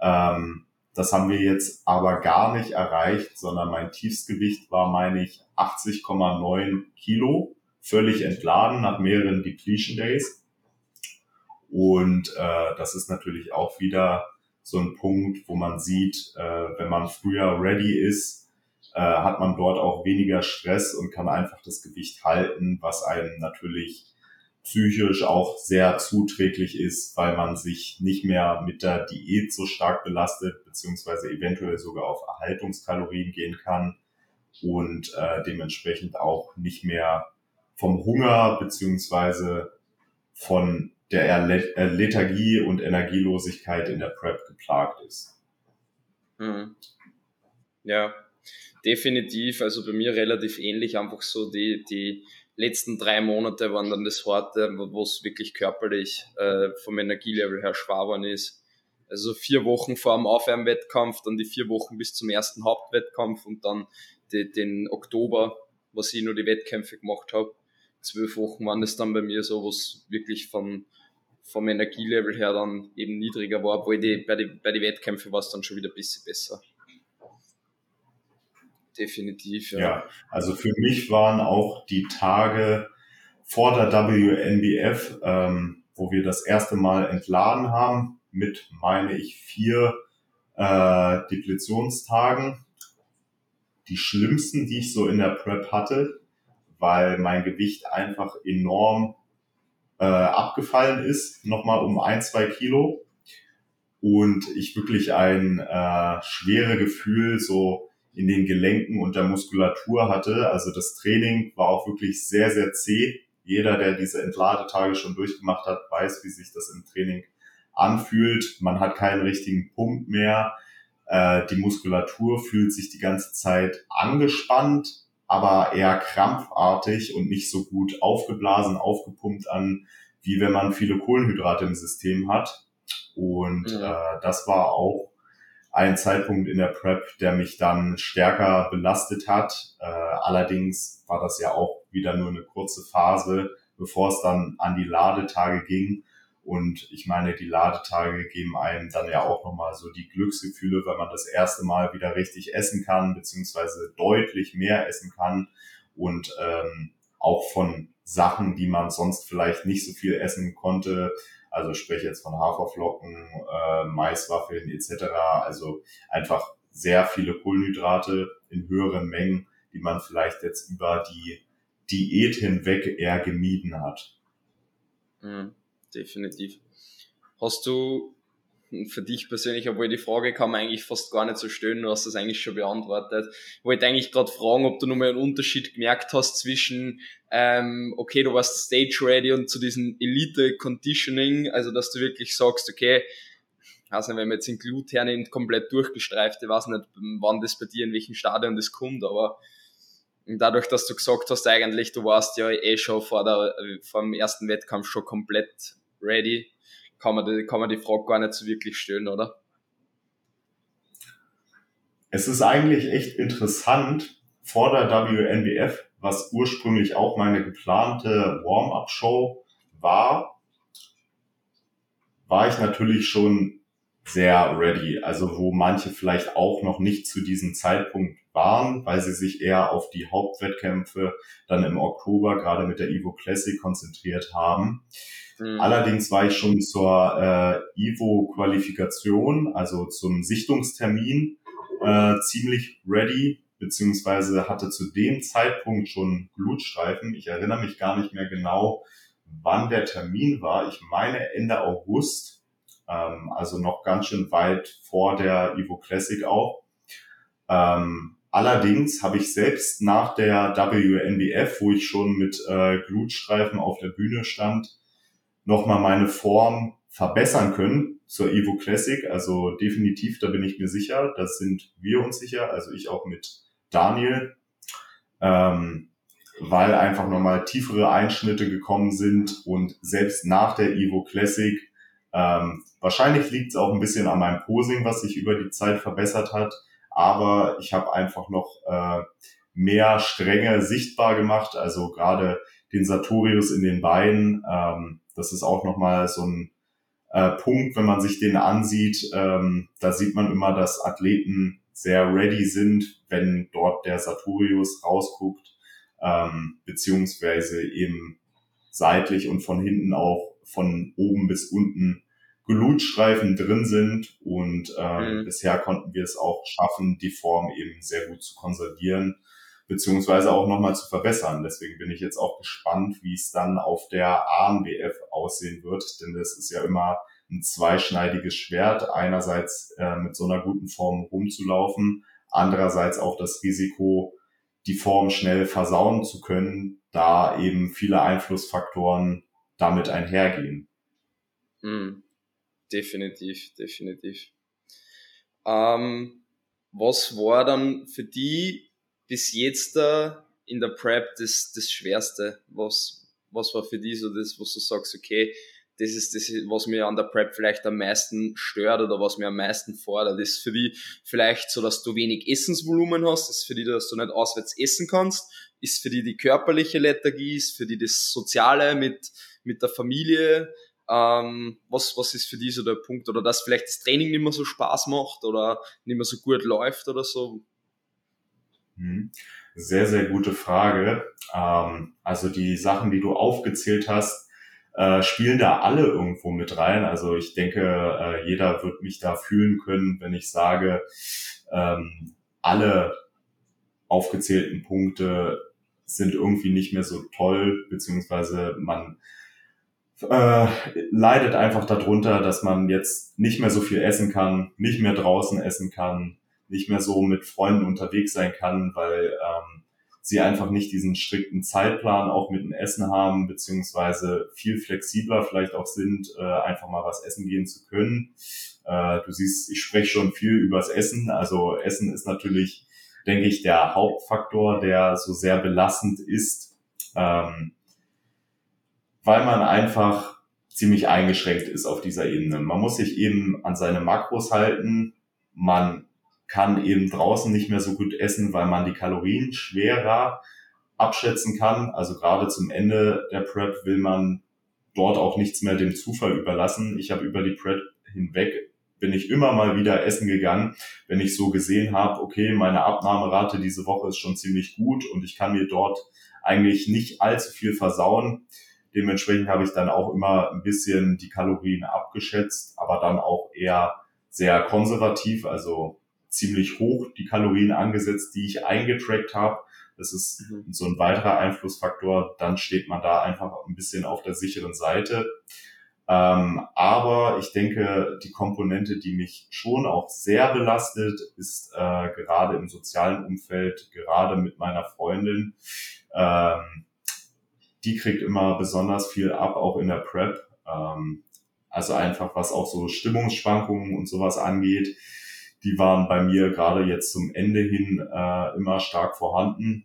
Ähm, das haben wir jetzt aber gar nicht erreicht, sondern mein Tiefstgewicht war, meine ich, 80,9 Kilo, völlig entladen nach mehreren Depletion Days. Und äh, das ist natürlich auch wieder so ein Punkt, wo man sieht, äh, wenn man früher ready ist, äh, hat man dort auch weniger Stress und kann einfach das Gewicht halten, was einem natürlich psychisch auch sehr zuträglich ist, weil man sich nicht mehr mit der Diät so stark belastet, beziehungsweise eventuell sogar auf Erhaltungskalorien gehen kann und äh, dementsprechend auch nicht mehr vom Hunger beziehungsweise von der Lethargie und Energielosigkeit in der Prep geplagt ist. Mhm. Ja, definitiv. Also bei mir relativ ähnlich, einfach so die, die letzten drei Monate waren dann das Harte, wo es wirklich körperlich äh, vom Energielevel her schwer ist. Also vier Wochen vor dem Aufwärmwettkampf, dann die vier Wochen bis zum ersten Hauptwettkampf und dann die, den Oktober, was ich nur die Wettkämpfe gemacht habe. Zwölf Wochen waren es dann bei mir so, wo es wirklich von, vom Energielevel her dann eben niedriger war, obwohl die, bei den bei die Wettkämpfen war es dann schon wieder ein bisschen besser. Definitiv, ja. Ja, also für mich waren auch die Tage vor der WNBF, ähm, wo wir das erste Mal entladen haben, mit, meine ich, vier äh, Depletionstagen, die schlimmsten, die ich so in der Prep hatte, weil mein Gewicht einfach enorm äh, abgefallen ist, nochmal um ein, zwei Kilo. Und ich wirklich ein äh, schwere Gefühl so in den Gelenken und der Muskulatur hatte. Also das Training war auch wirklich sehr, sehr zäh. Jeder, der diese Entladetage schon durchgemacht hat, weiß, wie sich das im Training anfühlt. Man hat keinen richtigen Punkt mehr. Äh, die Muskulatur fühlt sich die ganze Zeit angespannt, aber eher krampfartig und nicht so gut aufgeblasen, aufgepumpt an, wie wenn man viele Kohlenhydrate im System hat. Und mhm. äh, das war auch ein Zeitpunkt in der Prep, der mich dann stärker belastet hat. Äh, allerdings war das ja auch wieder nur eine kurze Phase, bevor es dann an die Ladetage ging. Und ich meine, die Ladetage geben einem dann ja auch nochmal so die Glücksgefühle, weil man das erste Mal wieder richtig essen kann, beziehungsweise deutlich mehr essen kann und ähm, auch von Sachen, die man sonst vielleicht nicht so viel essen konnte, also spreche jetzt von Haferflocken, äh, Maiswaffeln etc. Also einfach sehr viele Kohlenhydrate in höheren Mengen, die man vielleicht jetzt über die Diät hinweg eher gemieden hat. Mhm, definitiv. Hast du für dich persönlich, obwohl die Frage kann man eigentlich fast gar nicht so stellen, du hast das eigentlich schon beantwortet. Ich wollte eigentlich gerade fragen, ob du nochmal einen Unterschied gemerkt hast zwischen, ähm, okay, du warst stage ready und zu diesem Elite Conditioning, also dass du wirklich sagst, okay, weiß nicht, wenn man jetzt in Gluthernien komplett durchgestreift, ich weiß nicht, wann das bei dir, in welchem Stadion das kommt, aber dadurch, dass du gesagt hast, eigentlich, du warst ja eh schon vor, der, vor dem ersten Wettkampf schon komplett ready, kann man, die, kann man die Frage gar nicht so wirklich stellen, oder? Es ist eigentlich echt interessant, vor der WNBF, was ursprünglich auch meine geplante Warm-up-Show war, war ich natürlich schon sehr ready. Also wo manche vielleicht auch noch nicht zu diesem Zeitpunkt waren, weil sie sich eher auf die Hauptwettkämpfe dann im Oktober gerade mit der Evo Classic konzentriert haben. Mhm. Allerdings war ich schon zur äh, Evo-Qualifikation, also zum Sichtungstermin, äh, ziemlich ready, beziehungsweise hatte zu dem Zeitpunkt schon Blutstreifen. Ich erinnere mich gar nicht mehr genau, wann der Termin war. Ich meine Ende August, ähm, also noch ganz schön weit vor der Evo Classic auch. Ähm, allerdings habe ich selbst nach der WNBF, wo ich schon mit äh, Glutstreifen auf der Bühne stand, nochmal meine Form verbessern können zur Evo Classic. Also definitiv, da bin ich mir sicher. Das sind wir uns sicher. Also ich auch mit Daniel. Ähm, weil einfach nochmal tiefere Einschnitte gekommen sind und selbst nach der Evo Classic, ähm, wahrscheinlich liegt es auch ein bisschen an meinem Posing, was sich über die Zeit verbessert hat, aber ich habe einfach noch äh, mehr Stränge sichtbar gemacht, also gerade den Sartorius in den Beinen, ähm, das ist auch nochmal so ein äh, Punkt, wenn man sich den ansieht. Ähm, da sieht man immer, dass Athleten sehr ready sind, wenn dort der Sartorius rausguckt, ähm, beziehungsweise eben seitlich und von hinten auch von oben bis unten Glutstreifen drin sind. Und ähm, mhm. bisher konnten wir es auch schaffen, die Form eben sehr gut zu konservieren beziehungsweise auch nochmal zu verbessern. Deswegen bin ich jetzt auch gespannt, wie es dann auf der ANBF aussehen wird, denn das ist ja immer ein zweischneidiges Schwert. Einerseits äh, mit so einer guten Form rumzulaufen, andererseits auch das Risiko, die Form schnell versauen zu können, da eben viele Einflussfaktoren damit einhergehen. Mm, definitiv, definitiv. Ähm, was war dann für die bis jetzt da in der Prep das, das Schwerste? Was, was war für dich so das, was du sagst, okay, das ist das, was mir an der Prep vielleicht am meisten stört oder was mir am meisten fordert. Ist für die vielleicht so, dass du wenig Essensvolumen hast, ist für die, dass du nicht auswärts essen kannst, ist für die die körperliche Lethargie, ist für die das Soziale mit, mit der Familie, Ähm, was, was ist für dich so der Punkt? Oder dass vielleicht das Training nicht mehr so Spaß macht oder nicht mehr so gut läuft oder so? Hm. Sehr, sehr gute Frage. Ähm, also die Sachen, die du aufgezählt hast, äh, spielen da alle irgendwo mit rein. Also ich denke, äh, jeder wird mich da fühlen können, wenn ich sage, ähm, alle aufgezählten Punkte sind irgendwie nicht mehr so toll, beziehungsweise man äh, leidet einfach darunter, dass man jetzt nicht mehr so viel essen kann, nicht mehr draußen essen kann, nicht mehr so mit Freunden unterwegs sein kann, weil ähm, sie einfach nicht diesen strikten Zeitplan auch mit dem Essen haben, beziehungsweise viel flexibler vielleicht auch sind, äh, einfach mal was essen gehen zu können. Äh, du siehst, ich spreche schon viel übers Essen. Also Essen ist natürlich, denke ich, der Hauptfaktor, der so sehr belastend ist, ähm, weil man einfach ziemlich eingeschränkt ist auf dieser Ebene. Man muss sich eben an seine Makros halten. Man kann eben draußen nicht mehr so gut essen, weil man die Kalorien schwerer abschätzen kann. Also gerade zum Ende der Prep will man dort auch nichts mehr dem Zufall überlassen. Ich habe über die Prep hinweg bin ich immer mal wieder essen gegangen, wenn ich so gesehen habe, okay, meine Abnahmerate diese Woche ist schon ziemlich gut und ich kann mir dort eigentlich nicht allzu viel versauen. Dementsprechend habe ich dann auch immer ein bisschen die Kalorien abgeschätzt, aber dann auch eher sehr konservativ, also ziemlich hoch die Kalorien angesetzt, die ich eingetrackt habe. Das ist mhm. so ein weiterer Einflussfaktor. Dann steht man da einfach ein bisschen auf der sicheren Seite. Ähm, aber ich denke, die Komponente, die mich schon auch sehr belastet, ist äh, gerade im sozialen Umfeld, gerade mit meiner Freundin. Ähm, die kriegt immer besonders viel ab, auch in der Prep. Ähm, also einfach was auch so Stimmungsschwankungen und sowas angeht die waren bei mir gerade jetzt zum Ende hin äh, immer stark vorhanden.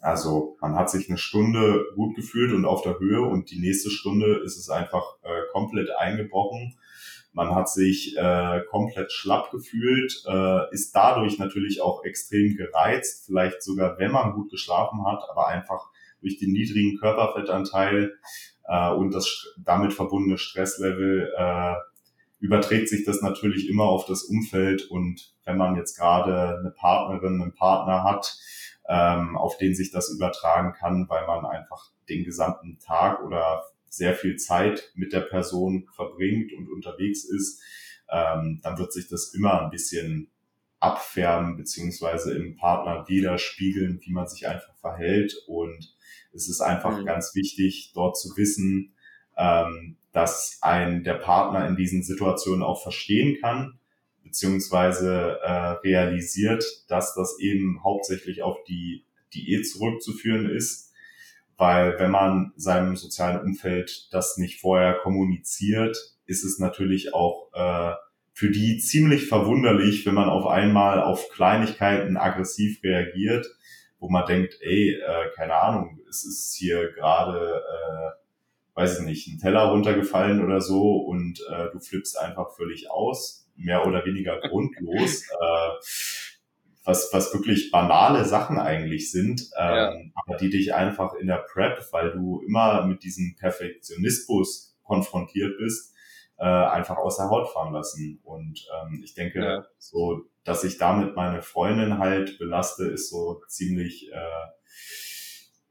Also man hat sich eine Stunde gut gefühlt und auf der Höhe und die nächste Stunde ist es einfach äh, komplett eingebrochen. Man hat sich äh, komplett schlapp gefühlt, äh, ist dadurch natürlich auch extrem gereizt, vielleicht sogar wenn man gut geschlafen hat, aber einfach durch den niedrigen Körperfettanteil äh, und das damit verbundene Stresslevel äh, überträgt sich das natürlich immer auf das Umfeld. Und wenn man jetzt gerade eine Partnerin, einen Partner hat, ähm, auf den sich das übertragen kann, weil man einfach den gesamten Tag oder sehr viel Zeit mit der Person verbringt und unterwegs ist, ähm, dann wird sich das immer ein bisschen abfärben beziehungsweise im Partner widerspiegeln, wie man sich einfach verhält. Und es ist einfach mhm. ganz wichtig, dort zu wissen, ähm, dass ein der Partner in diesen Situationen auch verstehen kann, beziehungsweise äh, realisiert, dass das eben hauptsächlich auf die Diät zurückzuführen ist, weil wenn man seinem sozialen Umfeld das nicht vorher kommuniziert, ist es natürlich auch äh, für die ziemlich verwunderlich, wenn man auf einmal auf Kleinigkeiten aggressiv reagiert, wo man denkt, ey, äh, keine Ahnung, es ist hier gerade äh, weiß ich nicht, ein Teller runtergefallen oder so und äh, du flippst einfach völlig aus, mehr oder weniger grundlos, äh, was, was wirklich banale Sachen eigentlich sind, ähm, ja. aber die dich einfach in der Prep, weil du immer mit diesem Perfektionismus konfrontiert bist, äh, einfach aus der Haut fahren lassen. Und ähm, ich denke, ja. so, dass ich damit meine Freundin halt belaste, ist so ziemlich äh,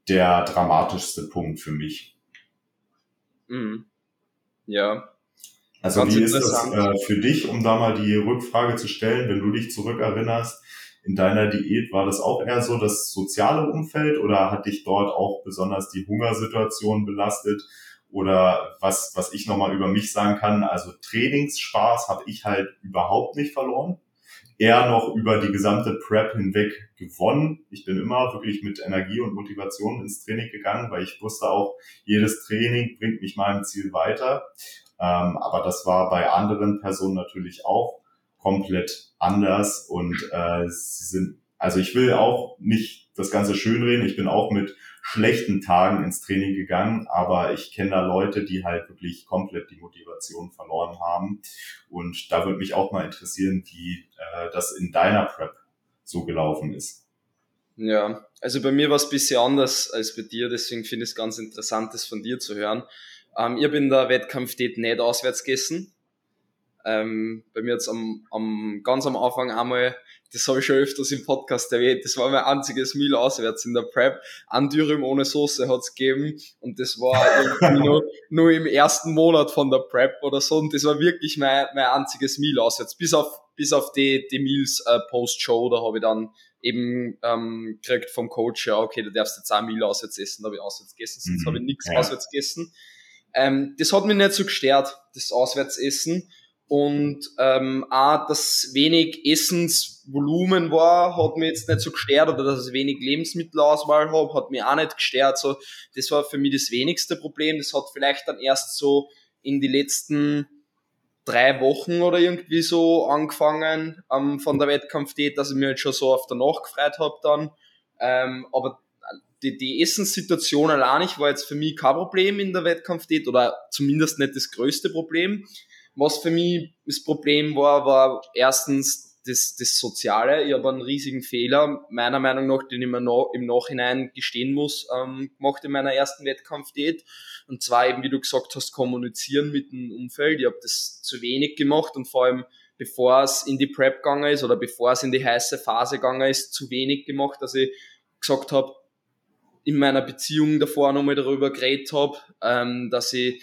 der dramatischste Punkt für mich. Mhm. Ja. Also Ganz wie ist das äh, für dich, um da mal die Rückfrage zu stellen, wenn du dich zurückerinnerst, in deiner Diät war das auch eher so das soziale Umfeld oder hat dich dort auch besonders die Hungersituation belastet? Oder was, was ich nochmal über mich sagen kann, also Trainingsspaß habe ich halt überhaupt nicht verloren eher noch über die gesamte Prep hinweg gewonnen. Ich bin immer wirklich mit Energie und Motivation ins Training gegangen, weil ich wusste auch, jedes Training bringt mich meinem Ziel weiter. Ähm, aber das war bei anderen Personen natürlich auch komplett anders und äh, sie sind, also ich will auch nicht das Ganze schönreden. Ich bin auch mit schlechten Tagen ins Training gegangen, aber ich kenne da Leute, die halt wirklich komplett die Motivation verloren haben. Und da würde mich auch mal interessieren, wie äh, das in deiner Prep so gelaufen ist. Ja, also bei mir war es ein bisschen anders als bei dir, deswegen finde ich es ganz interessant, das von dir zu hören. Ähm, ich habe in der Wettkampfdiät nicht auswärts gegessen. Ähm, bei mir jetzt am, am, ganz am Anfang einmal, das habe ich schon öfters im Podcast erwähnt, das war mein einziges Meal auswärts in der Prep. Dürüm ohne Soße hat's gegeben und das war nur, nur im ersten Monat von der Prep oder so und das war wirklich mein, mein einziges Meal auswärts. Bis auf, bis auf die, die Meals äh, Post-Show, da habe ich dann eben ähm, gekriegt vom Coach, ja, okay, du darfst jetzt ein Meal auswärts essen, da habe ich auswärts gegessen, sonst mhm. habe ich nichts ja. auswärts gegessen. Ähm, das hat mich nicht so gestört, das Auswärtsessen. Und ähm, auch das wenig Essensvolumen war, hat mir jetzt nicht so gestört, oder dass ich wenig Lebensmittelauswahl habe, hat mir auch nicht gestört. So, das war für mich das wenigste Problem. Das hat vielleicht dann erst so in die letzten drei Wochen oder irgendwie so angefangen ähm, von der Wettkampfdiät, dass ich mir halt schon so auf der Nacht gefreut habe dann. Ähm, aber die, die Essenssituation allein ich war jetzt für mich kein Problem in der Wettkampfdiät oder zumindest nicht das größte Problem. Was für mich das Problem war, war erstens das, das Soziale. Ich habe einen riesigen Fehler, meiner Meinung nach, den ich mir noch, im Nachhinein gestehen muss, ähm, gemacht in meiner ersten Wettkampfdiät. Und zwar eben, wie du gesagt hast, kommunizieren mit dem Umfeld. Ich habe das zu wenig gemacht und vor allem bevor es in die Prep gegangen ist oder bevor es in die heiße Phase gegangen ist, zu wenig gemacht, dass ich gesagt habe, in meiner Beziehung davor nochmal darüber geredet habe, ähm, dass ich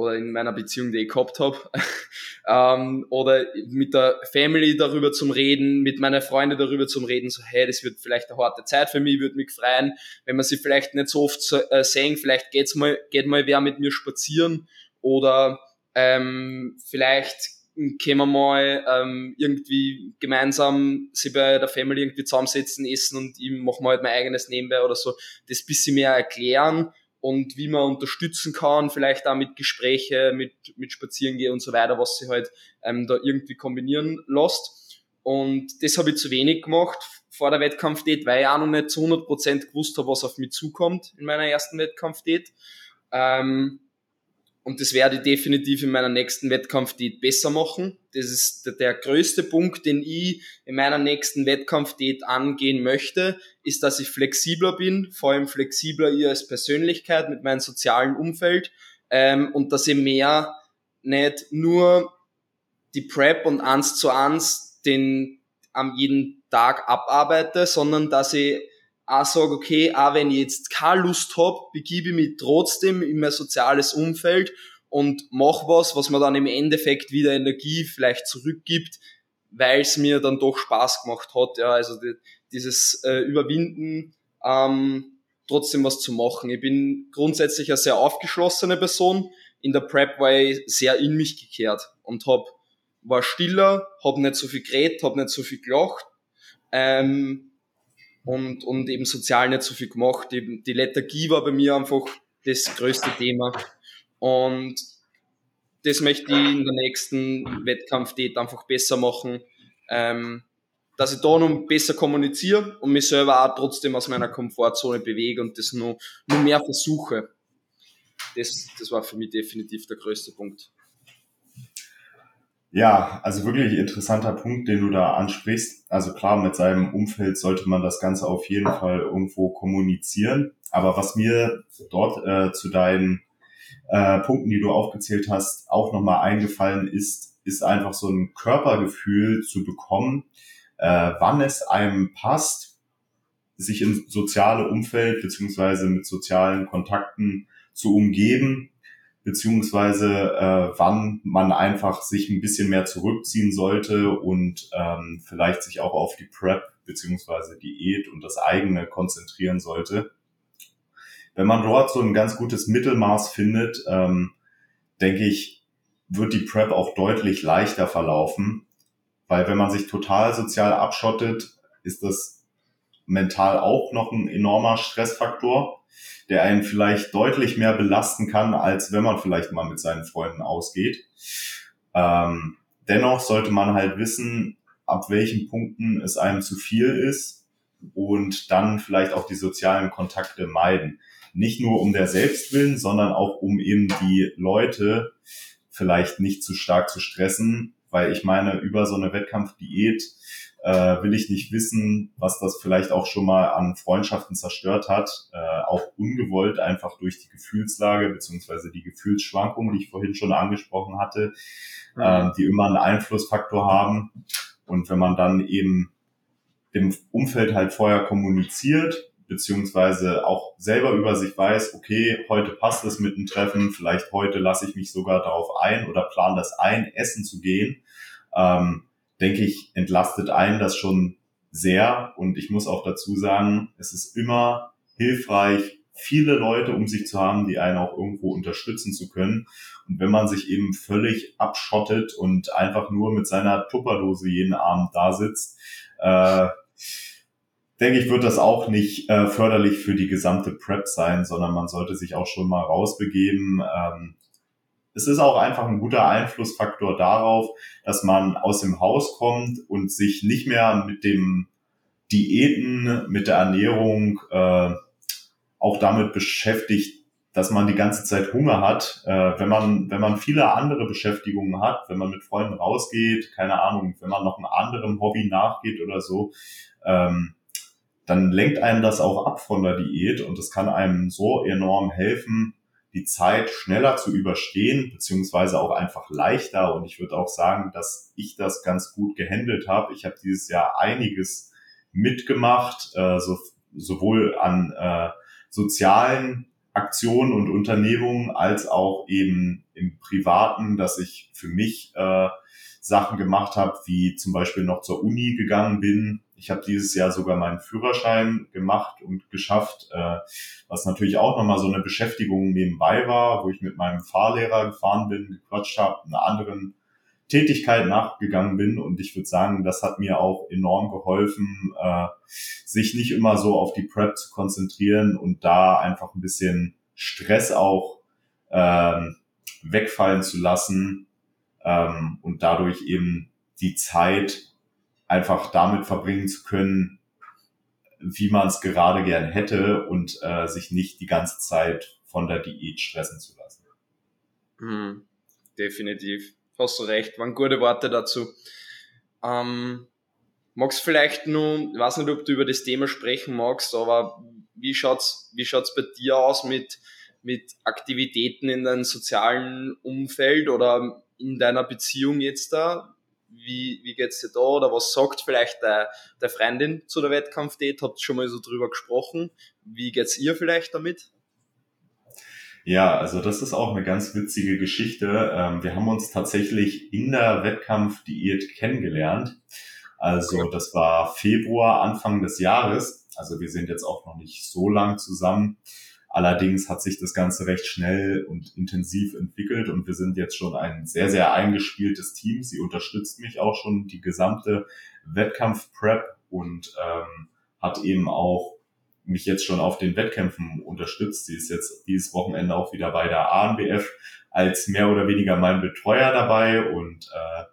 oder in meiner Beziehung, die ich gehabt habe, ähm, oder mit der Family darüber zum Reden, mit meinen Freunden darüber zum Reden, so hey, das wird vielleicht eine harte Zeit für mich, würde mich freuen, wenn man sie vielleicht nicht so oft äh, sehen, vielleicht geht's mal, geht mal wer mit mir spazieren. Oder ähm, vielleicht können wir mal ähm, irgendwie gemeinsam sie bei der Family irgendwie zusammensetzen, essen und ich mache mal halt mein eigenes nebenbei oder so, das bisschen mehr erklären und wie man unterstützen kann, vielleicht auch mit Gespräche, mit, mit Spazierengehen und so weiter, was sie halt ähm, da irgendwie kombinieren lässt. Und das habe ich zu wenig gemacht vor der Wettkampfdate, weil ich auch noch nicht zu 100% gewusst habe, was auf mich zukommt in meiner ersten Wettkampfdate. Ähm, und das werde ich definitiv in meiner nächsten Wettkampfdiät besser machen. Das ist der, größte Punkt, den ich in meiner nächsten Wettkampfdiät angehen möchte, ist, dass ich flexibler bin, vor allem flexibler ich als Persönlichkeit mit meinem sozialen Umfeld ähm, und dass ich mehr nicht nur die Prep und eins zu eins den am jeden Tag abarbeite, sondern dass ich auch sage, okay, auch wenn ich jetzt keine Lust hab, begebe ich mich trotzdem in mein soziales Umfeld und mach was, was mir dann im Endeffekt wieder Energie vielleicht zurückgibt, weil es mir dann doch Spaß gemacht hat. Ja, also die, dieses äh, Überwinden, ähm, trotzdem was zu machen. Ich bin grundsätzlich eine sehr aufgeschlossene Person. In der Prep war ich sehr in mich gekehrt und hab, war stiller, hab nicht so viel geredet, hab nicht so viel gelacht. Ähm, und, und eben sozial nicht so viel gemacht. Eben die Lethargie war bei mir einfach das größte Thema. Und das möchte ich in der nächsten Wettkampfdiät einfach besser machen, ähm, dass ich da noch besser kommuniziere und mich selber auch trotzdem aus meiner Komfortzone bewege und das nur, nur mehr versuche. Das, das war für mich definitiv der größte Punkt. Ja, also wirklich interessanter Punkt, den du da ansprichst. Also klar, mit seinem Umfeld sollte man das Ganze auf jeden Fall irgendwo kommunizieren. Aber was mir dort äh, zu deinen äh, Punkten, die du aufgezählt hast, auch nochmal eingefallen ist, ist einfach so ein Körpergefühl zu bekommen, äh, wann es einem passt, sich im soziale Umfeld beziehungsweise mit sozialen Kontakten zu umgeben beziehungsweise äh, wann man einfach sich ein bisschen mehr zurückziehen sollte und ähm, vielleicht sich auch auf die Prep beziehungsweise Diät und das eigene konzentrieren sollte. Wenn man dort so ein ganz gutes Mittelmaß findet, ähm, denke ich, wird die Prep auch deutlich leichter verlaufen, weil wenn man sich total sozial abschottet, ist das mental auch noch ein enormer Stressfaktor der einen vielleicht deutlich mehr belasten kann, als wenn man vielleicht mal mit seinen Freunden ausgeht. Ähm, dennoch sollte man halt wissen, ab welchen Punkten es einem zu viel ist und dann vielleicht auch die sozialen Kontakte meiden. Nicht nur um der Selbstwillen, sondern auch um eben die Leute vielleicht nicht zu stark zu stressen, weil ich meine, über so eine Wettkampfdiät äh, will ich nicht wissen, was das vielleicht auch schon mal an Freundschaften zerstört hat, äh, auch ungewollt einfach durch die Gefühlslage beziehungsweise die Gefühlsschwankungen, die ich vorhin schon angesprochen hatte, äh, die immer einen Einflussfaktor haben. Und wenn man dann eben dem Umfeld halt vorher kommuniziert, beziehungsweise auch selber über sich weiß, okay, heute passt es mit dem Treffen, vielleicht heute lasse ich mich sogar darauf ein oder plan das ein, essen zu gehen, ähm, denke ich, entlastet einen das schon sehr. Und ich muss auch dazu sagen, es ist immer hilfreich, viele Leute um sich zu haben, die einen auch irgendwo unterstützen zu können. Und wenn man sich eben völlig abschottet und einfach nur mit seiner Tupperdose jeden Abend da sitzt, äh, denke ich, wird das auch nicht äh, förderlich für die gesamte Prep sein, sondern man sollte sich auch schon mal rausbegeben. Ähm, es ist auch einfach ein guter Einflussfaktor darauf, dass man aus dem Haus kommt und sich nicht mehr mit dem Diäten, mit der Ernährung äh, auch damit beschäftigt, dass man die ganze Zeit Hunger hat. Äh, wenn man wenn man viele andere Beschäftigungen hat, wenn man mit Freunden rausgeht, keine Ahnung, wenn man noch einem anderen Hobby nachgeht oder so, ähm, dann lenkt einem das auch ab von der Diät und es kann einem so enorm helfen, die Zeit schneller zu überstehen, beziehungsweise auch einfach leichter. Und ich würde auch sagen, dass ich das ganz gut gehandelt habe. Ich habe dieses Jahr einiges mitgemacht, äh, so, sowohl an äh, sozialen Aktionen und Unternehmungen als auch eben im Privaten, dass ich für mich äh, Sachen gemacht habe, wie zum Beispiel noch zur Uni gegangen bin. Ich habe dieses Jahr sogar meinen Führerschein gemacht und geschafft, äh, was natürlich auch nochmal so eine Beschäftigung nebenbei war, wo ich mit meinem Fahrlehrer gefahren bin, gequatscht habe, einer anderen Tätigkeit nachgegangen bin. Und ich würde sagen, das hat mir auch enorm geholfen, äh, sich nicht immer so auf die Prep zu konzentrieren und da einfach ein bisschen Stress auch ähm, wegfallen zu lassen ähm, und dadurch eben die Zeit einfach damit verbringen zu können, wie man es gerade gern hätte und äh, sich nicht die ganze Zeit von der Diät stressen zu lassen. Mhm, definitiv. Hast du recht, waren gute Worte dazu. Ähm, magst vielleicht nun, ich weiß nicht, ob du über das Thema sprechen magst, aber wie schaut's, wie schaut's bei dir aus mit, mit Aktivitäten in deinem sozialen Umfeld oder in deiner Beziehung jetzt da? Wie, wie geht's dir da? Oder was sagt vielleicht der, der Freundin zu der Wettkampfdate? Habt ihr schon mal so drüber gesprochen? Wie geht's ihr vielleicht damit? Ja, also das ist auch eine ganz witzige Geschichte. Ähm, wir haben uns tatsächlich in der Wettkampfdiät kennengelernt. Also das war Februar, Anfang des Jahres. Also wir sind jetzt auch noch nicht so lang zusammen. Allerdings hat sich das Ganze recht schnell und intensiv entwickelt und wir sind jetzt schon ein sehr, sehr eingespieltes Team. Sie unterstützt mich auch schon die gesamte Wettkampf-Prep und ähm, hat eben auch mich jetzt schon auf den Wettkämpfen unterstützt. Sie ist jetzt dieses Wochenende auch wieder bei der ANBF als mehr oder weniger mein Betreuer dabei und äh,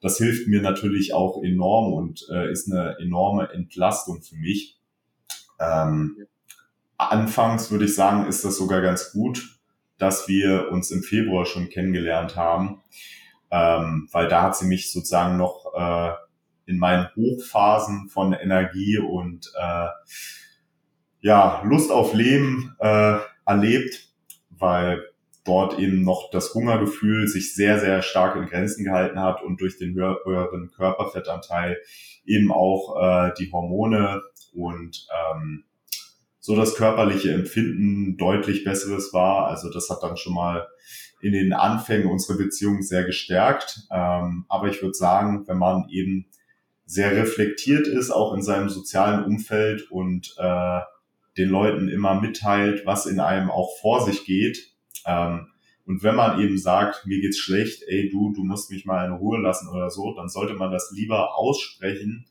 das hilft mir natürlich auch enorm und äh, ist eine enorme Entlastung für mich. Ähm, anfangs würde ich sagen, ist das sogar ganz gut, dass wir uns im Februar schon kennengelernt haben, ähm, weil da hat sie mich sozusagen noch äh, in meinen Hochphasen von Energie und äh, ja Lust auf Leben äh, erlebt, weil dort eben noch das Hungergefühl sich sehr, sehr stark in Grenzen gehalten hat und durch den höheren Körperfettanteil eben auch äh, die Hormone und ähm, so das körperliche Empfinden deutlich besseres war. Also das hat dann schon mal in den Anfängen unsere Beziehung sehr gestärkt. Ähm, aber ich würde sagen, wenn man eben sehr reflektiert ist, auch in seinem sozialen Umfeld und äh, den Leuten immer mitteilt, was in einem auch vor sich geht. Ähm, und wenn man eben sagt, mir geht's schlecht, ey du, du musst mich mal in Ruhe lassen oder so, dann sollte man das lieber aussprechen,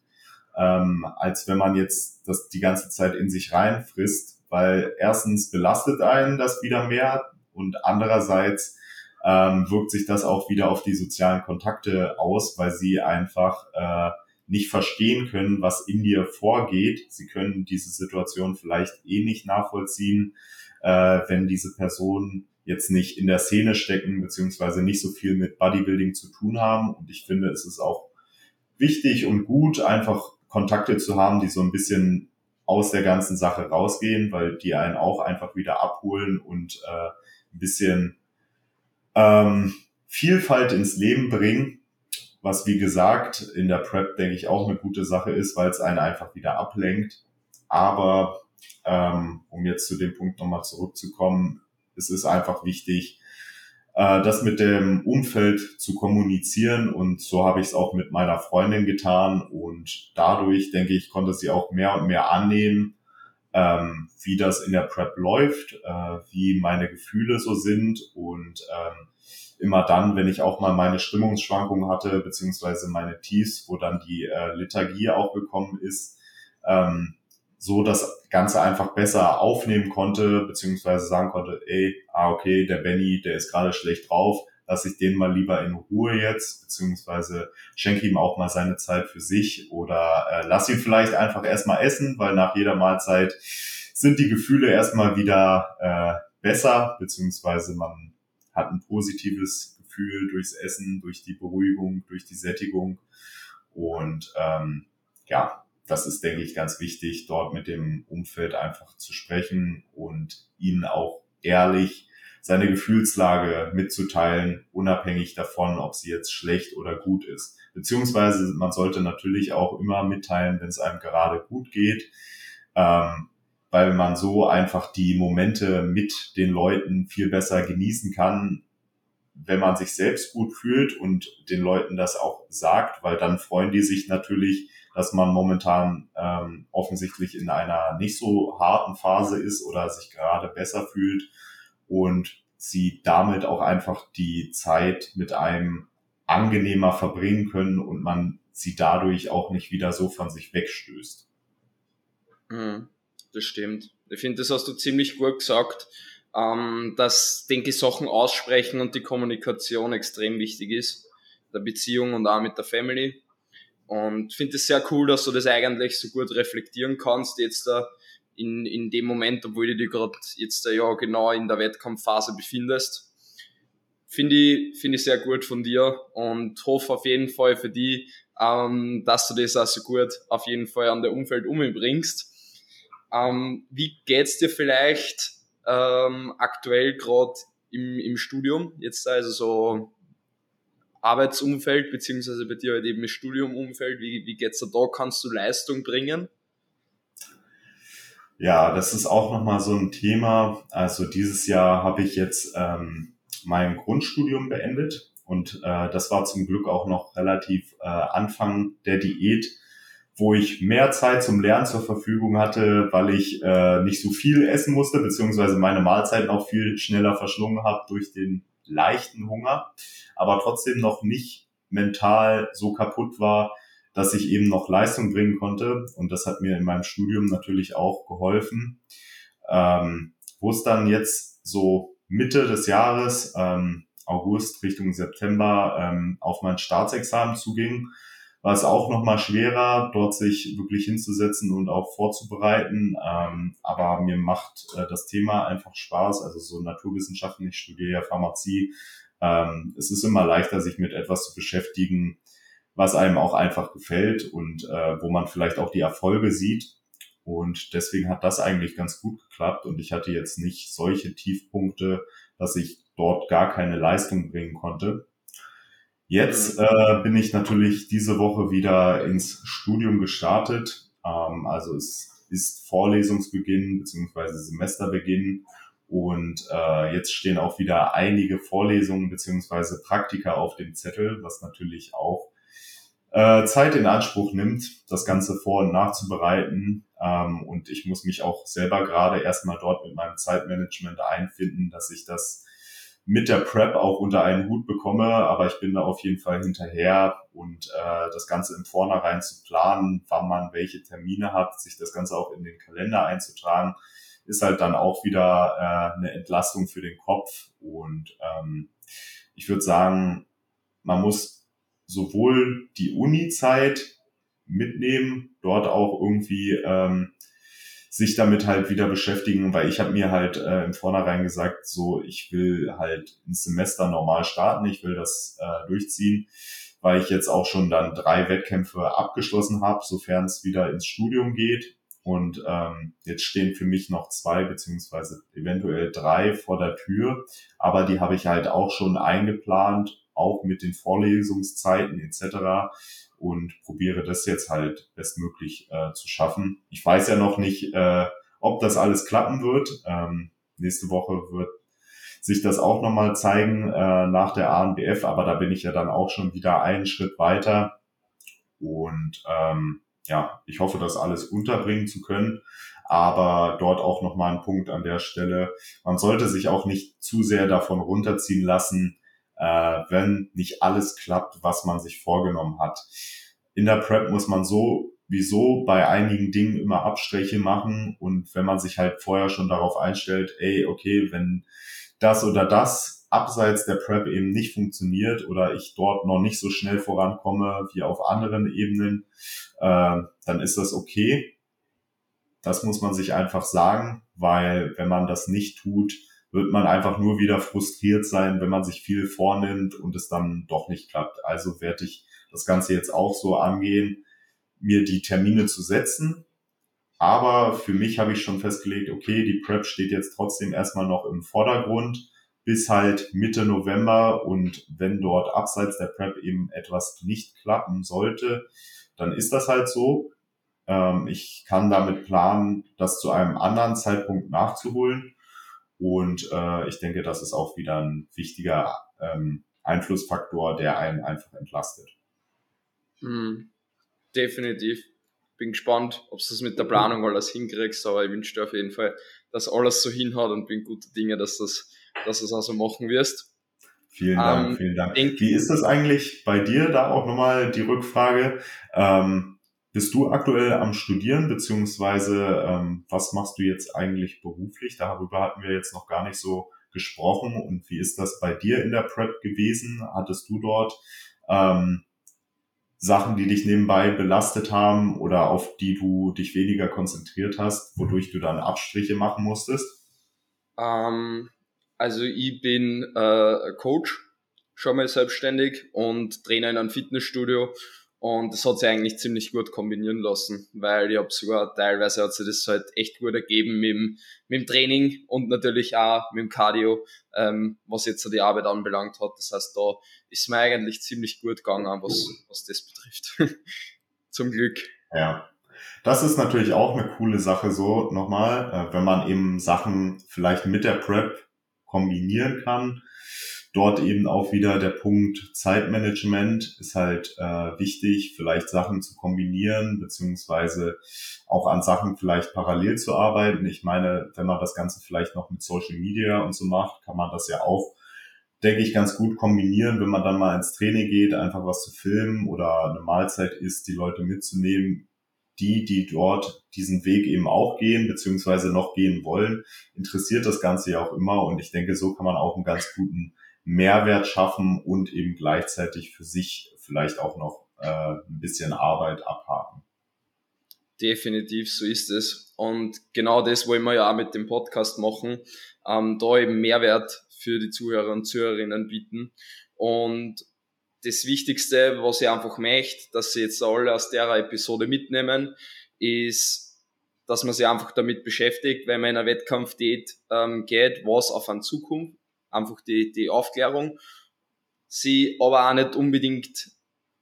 ähm, als wenn man jetzt das die ganze Zeit in sich reinfrisst, weil erstens belastet einen das wieder mehr und andererseits ähm, wirkt sich das auch wieder auf die sozialen Kontakte aus, weil sie einfach äh, nicht verstehen können, was in dir vorgeht. Sie können diese Situation vielleicht eh nicht nachvollziehen, äh, wenn diese Person jetzt nicht in der Szene stecken, beziehungsweise nicht so viel mit Bodybuilding zu tun haben. Und ich finde, es ist auch wichtig und gut, einfach Kontakte zu haben, die so ein bisschen aus der ganzen Sache rausgehen, weil die einen auch einfach wieder abholen und äh, ein bisschen ähm, Vielfalt ins Leben bringen, was wie gesagt in der Prep, denke ich, auch eine gute Sache ist, weil es einen einfach wieder ablenkt. Aber ähm, um jetzt zu dem Punkt nochmal zurückzukommen, es ist einfach wichtig, äh, das mit dem Umfeld zu kommunizieren. Und so habe ich es auch mit meiner Freundin getan. Und dadurch, denke ich, konnte sie auch mehr und mehr annehmen, ähm, wie das in der Prep läuft, äh, wie meine Gefühle so sind. Und ähm, immer dann, wenn ich auch mal meine Stimmungsschwankungen hatte, beziehungsweise meine Tiefs, wo dann die äh, Lethargie auch gekommen ist, ähm, so das Ganze einfach besser aufnehmen konnte, beziehungsweise sagen konnte, ey, ah, okay, der Benny, der ist gerade schlecht drauf, lass ich den mal lieber in Ruhe jetzt, beziehungsweise schenke ihm auch mal seine Zeit für sich oder äh, lass ihn vielleicht einfach erstmal essen, weil nach jeder Mahlzeit sind die Gefühle erstmal wieder äh, besser, beziehungsweise man hat ein positives Gefühl durchs Essen, durch die Beruhigung, durch die Sättigung und ähm, ja, das ist, denke ich, ganz wichtig, dort mit dem Umfeld einfach zu sprechen und ihnen auch ehrlich seine Gefühlslage mitzuteilen, unabhängig davon, ob sie jetzt schlecht oder gut ist. Beziehungsweise man sollte natürlich auch immer mitteilen, wenn es einem gerade gut geht, ähm, weil man so einfach die Momente mit den Leuten viel besser genießen kann, wenn man sich selbst gut fühlt und den Leuten das auch sagt, weil dann freuen die sich natürlich, dass man momentan ähm, offensichtlich in einer nicht so harten Phase ist oder sich gerade besser fühlt und sie damit auch einfach die Zeit mit einem angenehmer verbringen können und man sie dadurch auch nicht wieder so von sich wegstößt. Mhm, das stimmt. Ich finde, das hast du ziemlich gut gesagt, ähm, dass, denke ich, Sachen aussprechen und die Kommunikation extrem wichtig ist, der Beziehung und auch mit der Family. Und finde es sehr cool, dass du das eigentlich so gut reflektieren kannst, jetzt da in, in dem Moment, obwohl du dich gerade jetzt da ja genau in der Wettkampfphase befindest. Finde ich, finde ich sehr gut von dir und hoffe auf jeden Fall für die, ähm, dass du das auch so gut auf jeden Fall an der Umfeld umbringst. Ähm, wie geht's dir vielleicht ähm, aktuell gerade im, im Studium? Jetzt also so Arbeitsumfeld, beziehungsweise bei dir halt eben das Studiumumfeld, wie, wie geht's da da? Kannst du Leistung bringen? Ja, das ist auch nochmal so ein Thema. Also dieses Jahr habe ich jetzt ähm, mein Grundstudium beendet und äh, das war zum Glück auch noch relativ äh, Anfang der Diät, wo ich mehr Zeit zum Lernen zur Verfügung hatte, weil ich äh, nicht so viel essen musste, beziehungsweise meine Mahlzeiten auch viel schneller verschlungen habe durch den leichten Hunger, aber trotzdem noch nicht mental so kaputt war, dass ich eben noch Leistung bringen konnte. Und das hat mir in meinem Studium natürlich auch geholfen. Ähm, wo es dann jetzt so Mitte des Jahres, ähm, August Richtung September, ähm, auf mein Staatsexamen zuging, war es auch nochmal schwerer, dort sich wirklich hinzusetzen und auch vorzubereiten. Ähm, aber mir macht äh, das Thema einfach Spaß, also so Naturwissenschaften, ich studiere ja Pharmazie. Ähm, es ist immer leichter, sich mit etwas zu beschäftigen, was einem auch einfach gefällt und äh, wo man vielleicht auch die Erfolge sieht. Und deswegen hat das eigentlich ganz gut geklappt und ich hatte jetzt nicht solche Tiefpunkte, dass ich dort gar keine Leistung bringen konnte. Jetzt mhm. äh, bin ich natürlich diese Woche wieder ins Studium gestartet. Ähm, also es ist Vorlesungsbeginn beziehungsweise Semesterbeginn und äh, jetzt stehen auch wieder einige Vorlesungen beziehungsweise Praktika auf dem Zettel, was natürlich auch äh, Zeit in Anspruch nimmt, das Ganze vor- und nachzubereiten. Ähm, und ich muss mich auch selber gerade erstmal dort mit meinem Zeitmanagement einfinden, dass ich das mit der Prep auch unter einen Hut bekomme, aber ich bin da auf jeden Fall hinterher und äh, das Ganze im Vornherein zu planen, wann man welche Termine hat, sich das Ganze auch in den Kalender einzutragen, ist halt dann auch wieder äh, eine Entlastung für den Kopf und ähm, ich würde sagen, man muss sowohl die Uni-Zeit mitnehmen, dort auch irgendwie ähm, sich damit halt wieder beschäftigen, weil ich habe mir halt äh, im Vornherein gesagt, so ich will halt ein Semester normal starten, ich will das äh, durchziehen, weil ich jetzt auch schon dann drei Wettkämpfe abgeschlossen habe, sofern es wieder ins Studium geht. Und ähm, jetzt stehen für mich noch zwei beziehungsweise eventuell drei vor der Tür, aber die habe ich halt auch schon eingeplant, auch mit den Vorlesungszeiten etc. und probiere das jetzt halt bestmöglich äh, zu schaffen. Ich weiß ja noch nicht, äh, ob das alles klappen wird. Ähm, nächste Woche wird sich das auch nochmal zeigen äh, nach der ANBF, aber da bin ich ja dann auch schon wieder einen Schritt weiter. Und ähm, ja, ich hoffe, das alles unterbringen zu können. Aber dort auch nochmal ein Punkt an der Stelle. Man sollte sich auch nicht zu sehr davon runterziehen lassen, äh, wenn nicht alles klappt, was man sich vorgenommen hat. In der Prep muss man so wieso bei einigen Dingen immer Abstriche machen und wenn man sich halt vorher schon darauf einstellt, ey, okay, wenn das oder das abseits der Prep eben nicht funktioniert oder ich dort noch nicht so schnell vorankomme wie auf anderen Ebenen, äh, dann ist das okay. Das muss man sich einfach sagen, weil wenn man das nicht tut, wird man einfach nur wieder frustriert sein, wenn man sich viel vornimmt und es dann doch nicht klappt. Also werde ich das Ganze jetzt auch so angehen, mir die Termine zu setzen. Aber für mich habe ich schon festgelegt, okay, die Prep steht jetzt trotzdem erstmal noch im Vordergrund bis halt Mitte November und wenn dort abseits der Prep eben etwas nicht klappen sollte, dann ist das halt so. Ähm, ich kann damit planen, das zu einem anderen Zeitpunkt nachzuholen und äh, ich denke, das ist auch wieder ein wichtiger ähm, Einflussfaktor, der einen einfach entlastet. Mhm. Definitiv. Bin gespannt, ob du es mit der Planung alles hinkriegst, aber ich wünsche dir auf jeden Fall, dass alles so hinhaut und bin guter Dinge, dass das dass du es auch so machen wirst. Vielen Dank, ähm, vielen Dank. Wie ist das eigentlich bei dir? Da auch nochmal die Rückfrage. Ähm, bist du aktuell am Studieren, beziehungsweise ähm, was machst du jetzt eigentlich beruflich? Darüber hatten wir jetzt noch gar nicht so gesprochen. Und wie ist das bei dir in der Prep gewesen? Hattest du dort ähm, Sachen, die dich nebenbei belastet haben oder auf die du dich weniger konzentriert hast, wodurch du dann Abstriche machen musstest? Ähm, also ich bin äh, Coach, schon mal selbstständig und Trainer in einem Fitnessstudio und das hat sich eigentlich ziemlich gut kombinieren lassen, weil ich habe sogar teilweise hat sich das halt echt gut ergeben mit dem, mit dem Training und natürlich auch mit dem Cardio, ähm, was jetzt so die Arbeit anbelangt hat. Das heißt, da ist mir eigentlich ziemlich gut gegangen, was, was das betrifft. Zum Glück. Ja. Das ist natürlich auch eine coole Sache so nochmal, äh, wenn man eben Sachen vielleicht mit der Prep kombinieren kann. Dort eben auch wieder der Punkt Zeitmanagement ist halt äh, wichtig, vielleicht Sachen zu kombinieren, beziehungsweise auch an Sachen vielleicht parallel zu arbeiten. Ich meine, wenn man das Ganze vielleicht noch mit Social Media und so macht, kann man das ja auch, denke ich, ganz gut kombinieren, wenn man dann mal ins Training geht, einfach was zu filmen oder eine Mahlzeit ist, die Leute mitzunehmen, die, die dort diesen Weg eben auch gehen, beziehungsweise noch gehen wollen, interessiert das Ganze ja auch immer. Und ich denke, so kann man auch einen ganz guten Mehrwert schaffen und eben gleichzeitig für sich vielleicht auch noch äh, ein bisschen Arbeit abhaken. Definitiv, so ist es. Und genau das wollen wir ja auch mit dem Podcast machen, ähm, da eben Mehrwert für die Zuhörer und Zuhörerinnen bieten. Und das Wichtigste, was ich einfach möchte, dass sie jetzt alle aus der Episode mitnehmen, ist, dass man sich einfach damit beschäftigt, wenn man in einen Wettkampf geht, ähm, geht was auf einen zukommt. Einfach die, die Aufklärung. Sie aber auch nicht unbedingt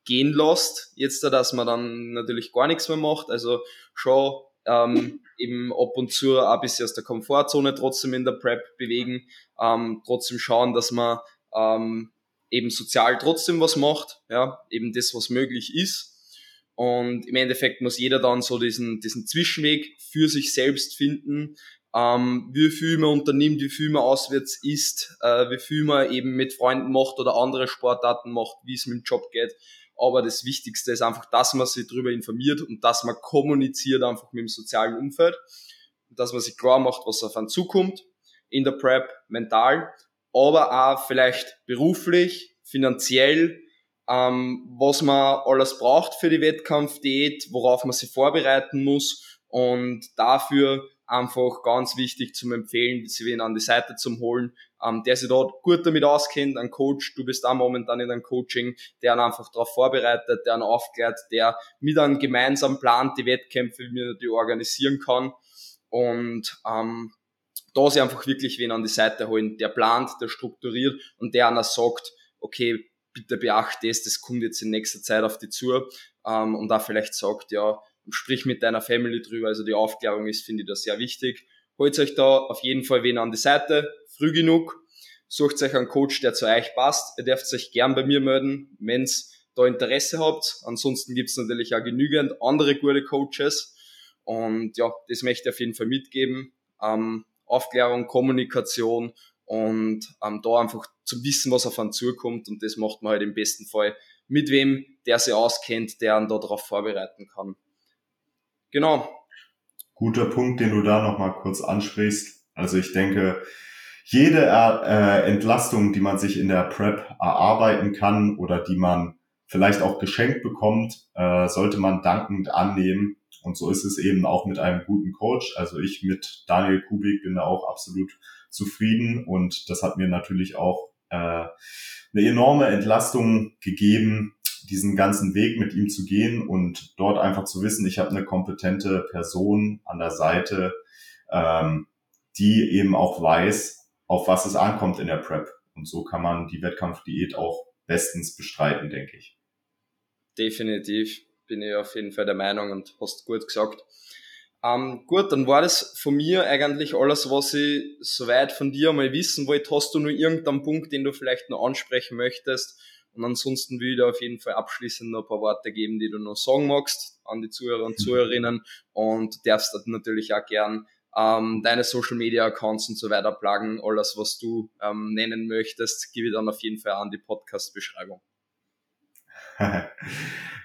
gehen lässt, jetzt da, dass man dann natürlich gar nichts mehr macht. Also schon ähm, eben ab und zu ein bisschen aus der Komfortzone trotzdem in der Prep bewegen, ähm, trotzdem schauen, dass man ähm, eben sozial trotzdem was macht, ja, eben das, was möglich ist. Und im Endeffekt muss jeder dann so diesen, diesen Zwischenweg für sich selbst finden, ähm, wie viel man unternimmt, wie viel man auswärts isst, äh, wie viel man eben mit Freunden macht oder andere Sportarten macht, wie es mit dem Job geht. Aber das Wichtigste ist einfach, dass man sich darüber informiert und dass man kommuniziert einfach mit dem sozialen Umfeld. Dass man sich klar macht, was auf einen zukommt in der Prep, mental aber auch vielleicht beruflich, finanziell, ähm, was man alles braucht für die Wettkampfdiät, worauf man sich vorbereiten muss Und dafür einfach ganz wichtig zum Empfehlen, sie wen an die Seite zum holen, ähm, der sich dort gut damit auskennt, ein Coach, du bist da momentan in einem Coaching, der ihn einfach darauf vorbereitet, der ihn aufklärt, der mit einem gemeinsam plant die Wettkämpfe, die organisieren kann. Und ähm, da sich einfach wirklich wen an die Seite holen, der plant, der strukturiert und der einer sagt, okay, bitte beachte das, das kommt jetzt in nächster Zeit auf die zu. Ähm, und da vielleicht sagt, ja, sprich mit deiner Family drüber, also die Aufklärung ist, finde ich, da sehr wichtig. Holt euch da auf jeden Fall wen an die Seite, früh genug, sucht euch einen Coach, der zu euch passt. Ihr dürft euch gern bei mir melden, wenn's da Interesse habt. Ansonsten gibt's natürlich auch genügend andere gute Coaches. Und ja, das möchte ich auf jeden Fall mitgeben. Ähm, Aufklärung, Kommunikation und ähm, da einfach zu wissen, was auf einen zukommt. Und das macht man halt im besten Fall mit wem, der sich auskennt, der einen da darauf vorbereiten kann. Genau. Guter Punkt, den du da nochmal kurz ansprichst. Also ich denke, jede äh, Entlastung, die man sich in der Prep erarbeiten kann oder die man vielleicht auch geschenkt bekommt, äh, sollte man dankend annehmen. Und so ist es eben auch mit einem guten Coach. Also ich mit Daniel Kubik bin da auch absolut zufrieden und das hat mir natürlich auch äh, eine enorme Entlastung gegeben, diesen ganzen Weg mit ihm zu gehen und dort einfach zu wissen, ich habe eine kompetente Person an der Seite, ähm, die eben auch weiß, auf was es ankommt in der Prep. Und so kann man die Wettkampfdiät auch bestens bestreiten, denke ich. Definitiv bin ich auf jeden Fall der Meinung und hast gut gesagt. Ähm, gut, dann war das von mir eigentlich alles, was ich soweit von dir mal wissen wollte. Hast du nur irgendeinen Punkt, den du vielleicht noch ansprechen möchtest? Und ansonsten will ich dir auf jeden Fall abschließend noch ein paar Worte geben, die du noch sagen magst an die Zuhörer und Zuhörerinnen und darfst dann natürlich auch gern ähm, deine Social Media Accounts und so weiter plagen. Alles, was du ähm, nennen möchtest, gebe ich dann auf jeden Fall an die Podcast-Beschreibung.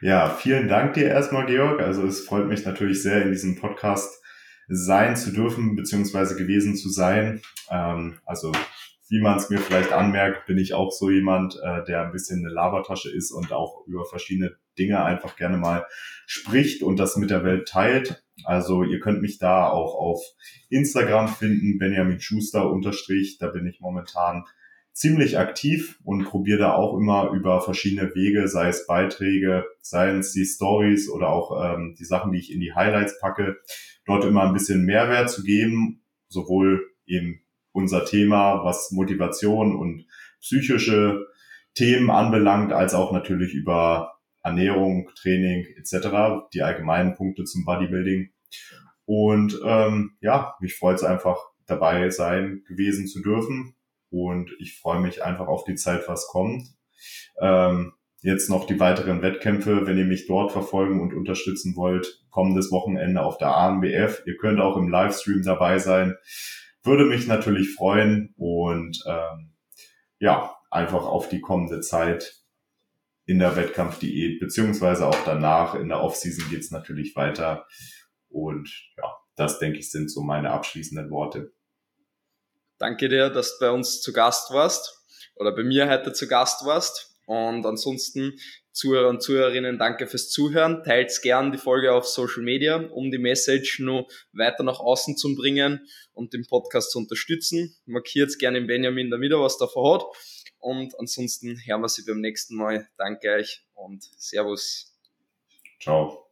ja, vielen Dank dir erstmal, Georg. Also es freut mich natürlich sehr, in diesem Podcast sein zu dürfen, beziehungsweise gewesen zu sein. Ähm, also wie man es mir vielleicht anmerkt, bin ich auch so jemand, äh, der ein bisschen eine Labertasche ist und auch über verschiedene Dinge einfach gerne mal spricht und das mit der Welt teilt. Also ihr könnt mich da auch auf Instagram finden, Benjamin Schuster unterstrich. Da bin ich momentan ziemlich aktiv und probiere da auch immer über verschiedene Wege, sei es Beiträge, seien es die Stories oder auch ähm, die Sachen, die ich in die Highlights packe, dort immer ein bisschen Mehrwert zu geben, sowohl eben unser Thema, was Motivation und psychische Themen anbelangt, als auch natürlich über Ernährung, Training etc., die allgemeinen Punkte zum Bodybuilding. Und ähm, ja, mich freut es einfach, dabei sein gewesen zu dürfen. Und ich freue mich einfach auf die Zeit, was kommt. Ähm, jetzt noch die weiteren Wettkämpfe, wenn ihr mich dort verfolgen und unterstützen wollt, kommendes Wochenende auf der ANBF. Ihr könnt auch im Livestream dabei sein. Würde mich natürlich freuen und ähm, ja, einfach auf die kommende Zeit in der Wettkampfdiät, beziehungsweise auch danach in der Offseason geht's natürlich weiter. Und ja, das denke ich sind so meine abschließenden Worte. Danke dir, dass du bei uns zu Gast warst oder bei mir heute zu Gast warst. Und ansonsten Zuhörer und Zuhörerinnen, danke fürs Zuhören. Teilt gern die Folge auf Social Media, um die Message noch weiter nach außen zu bringen und den Podcast zu unterstützen. Markiert gerne Benjamin, damit er was davon hat. Und ansonsten hören wir sie beim nächsten Mal. Danke euch und Servus. Ciao.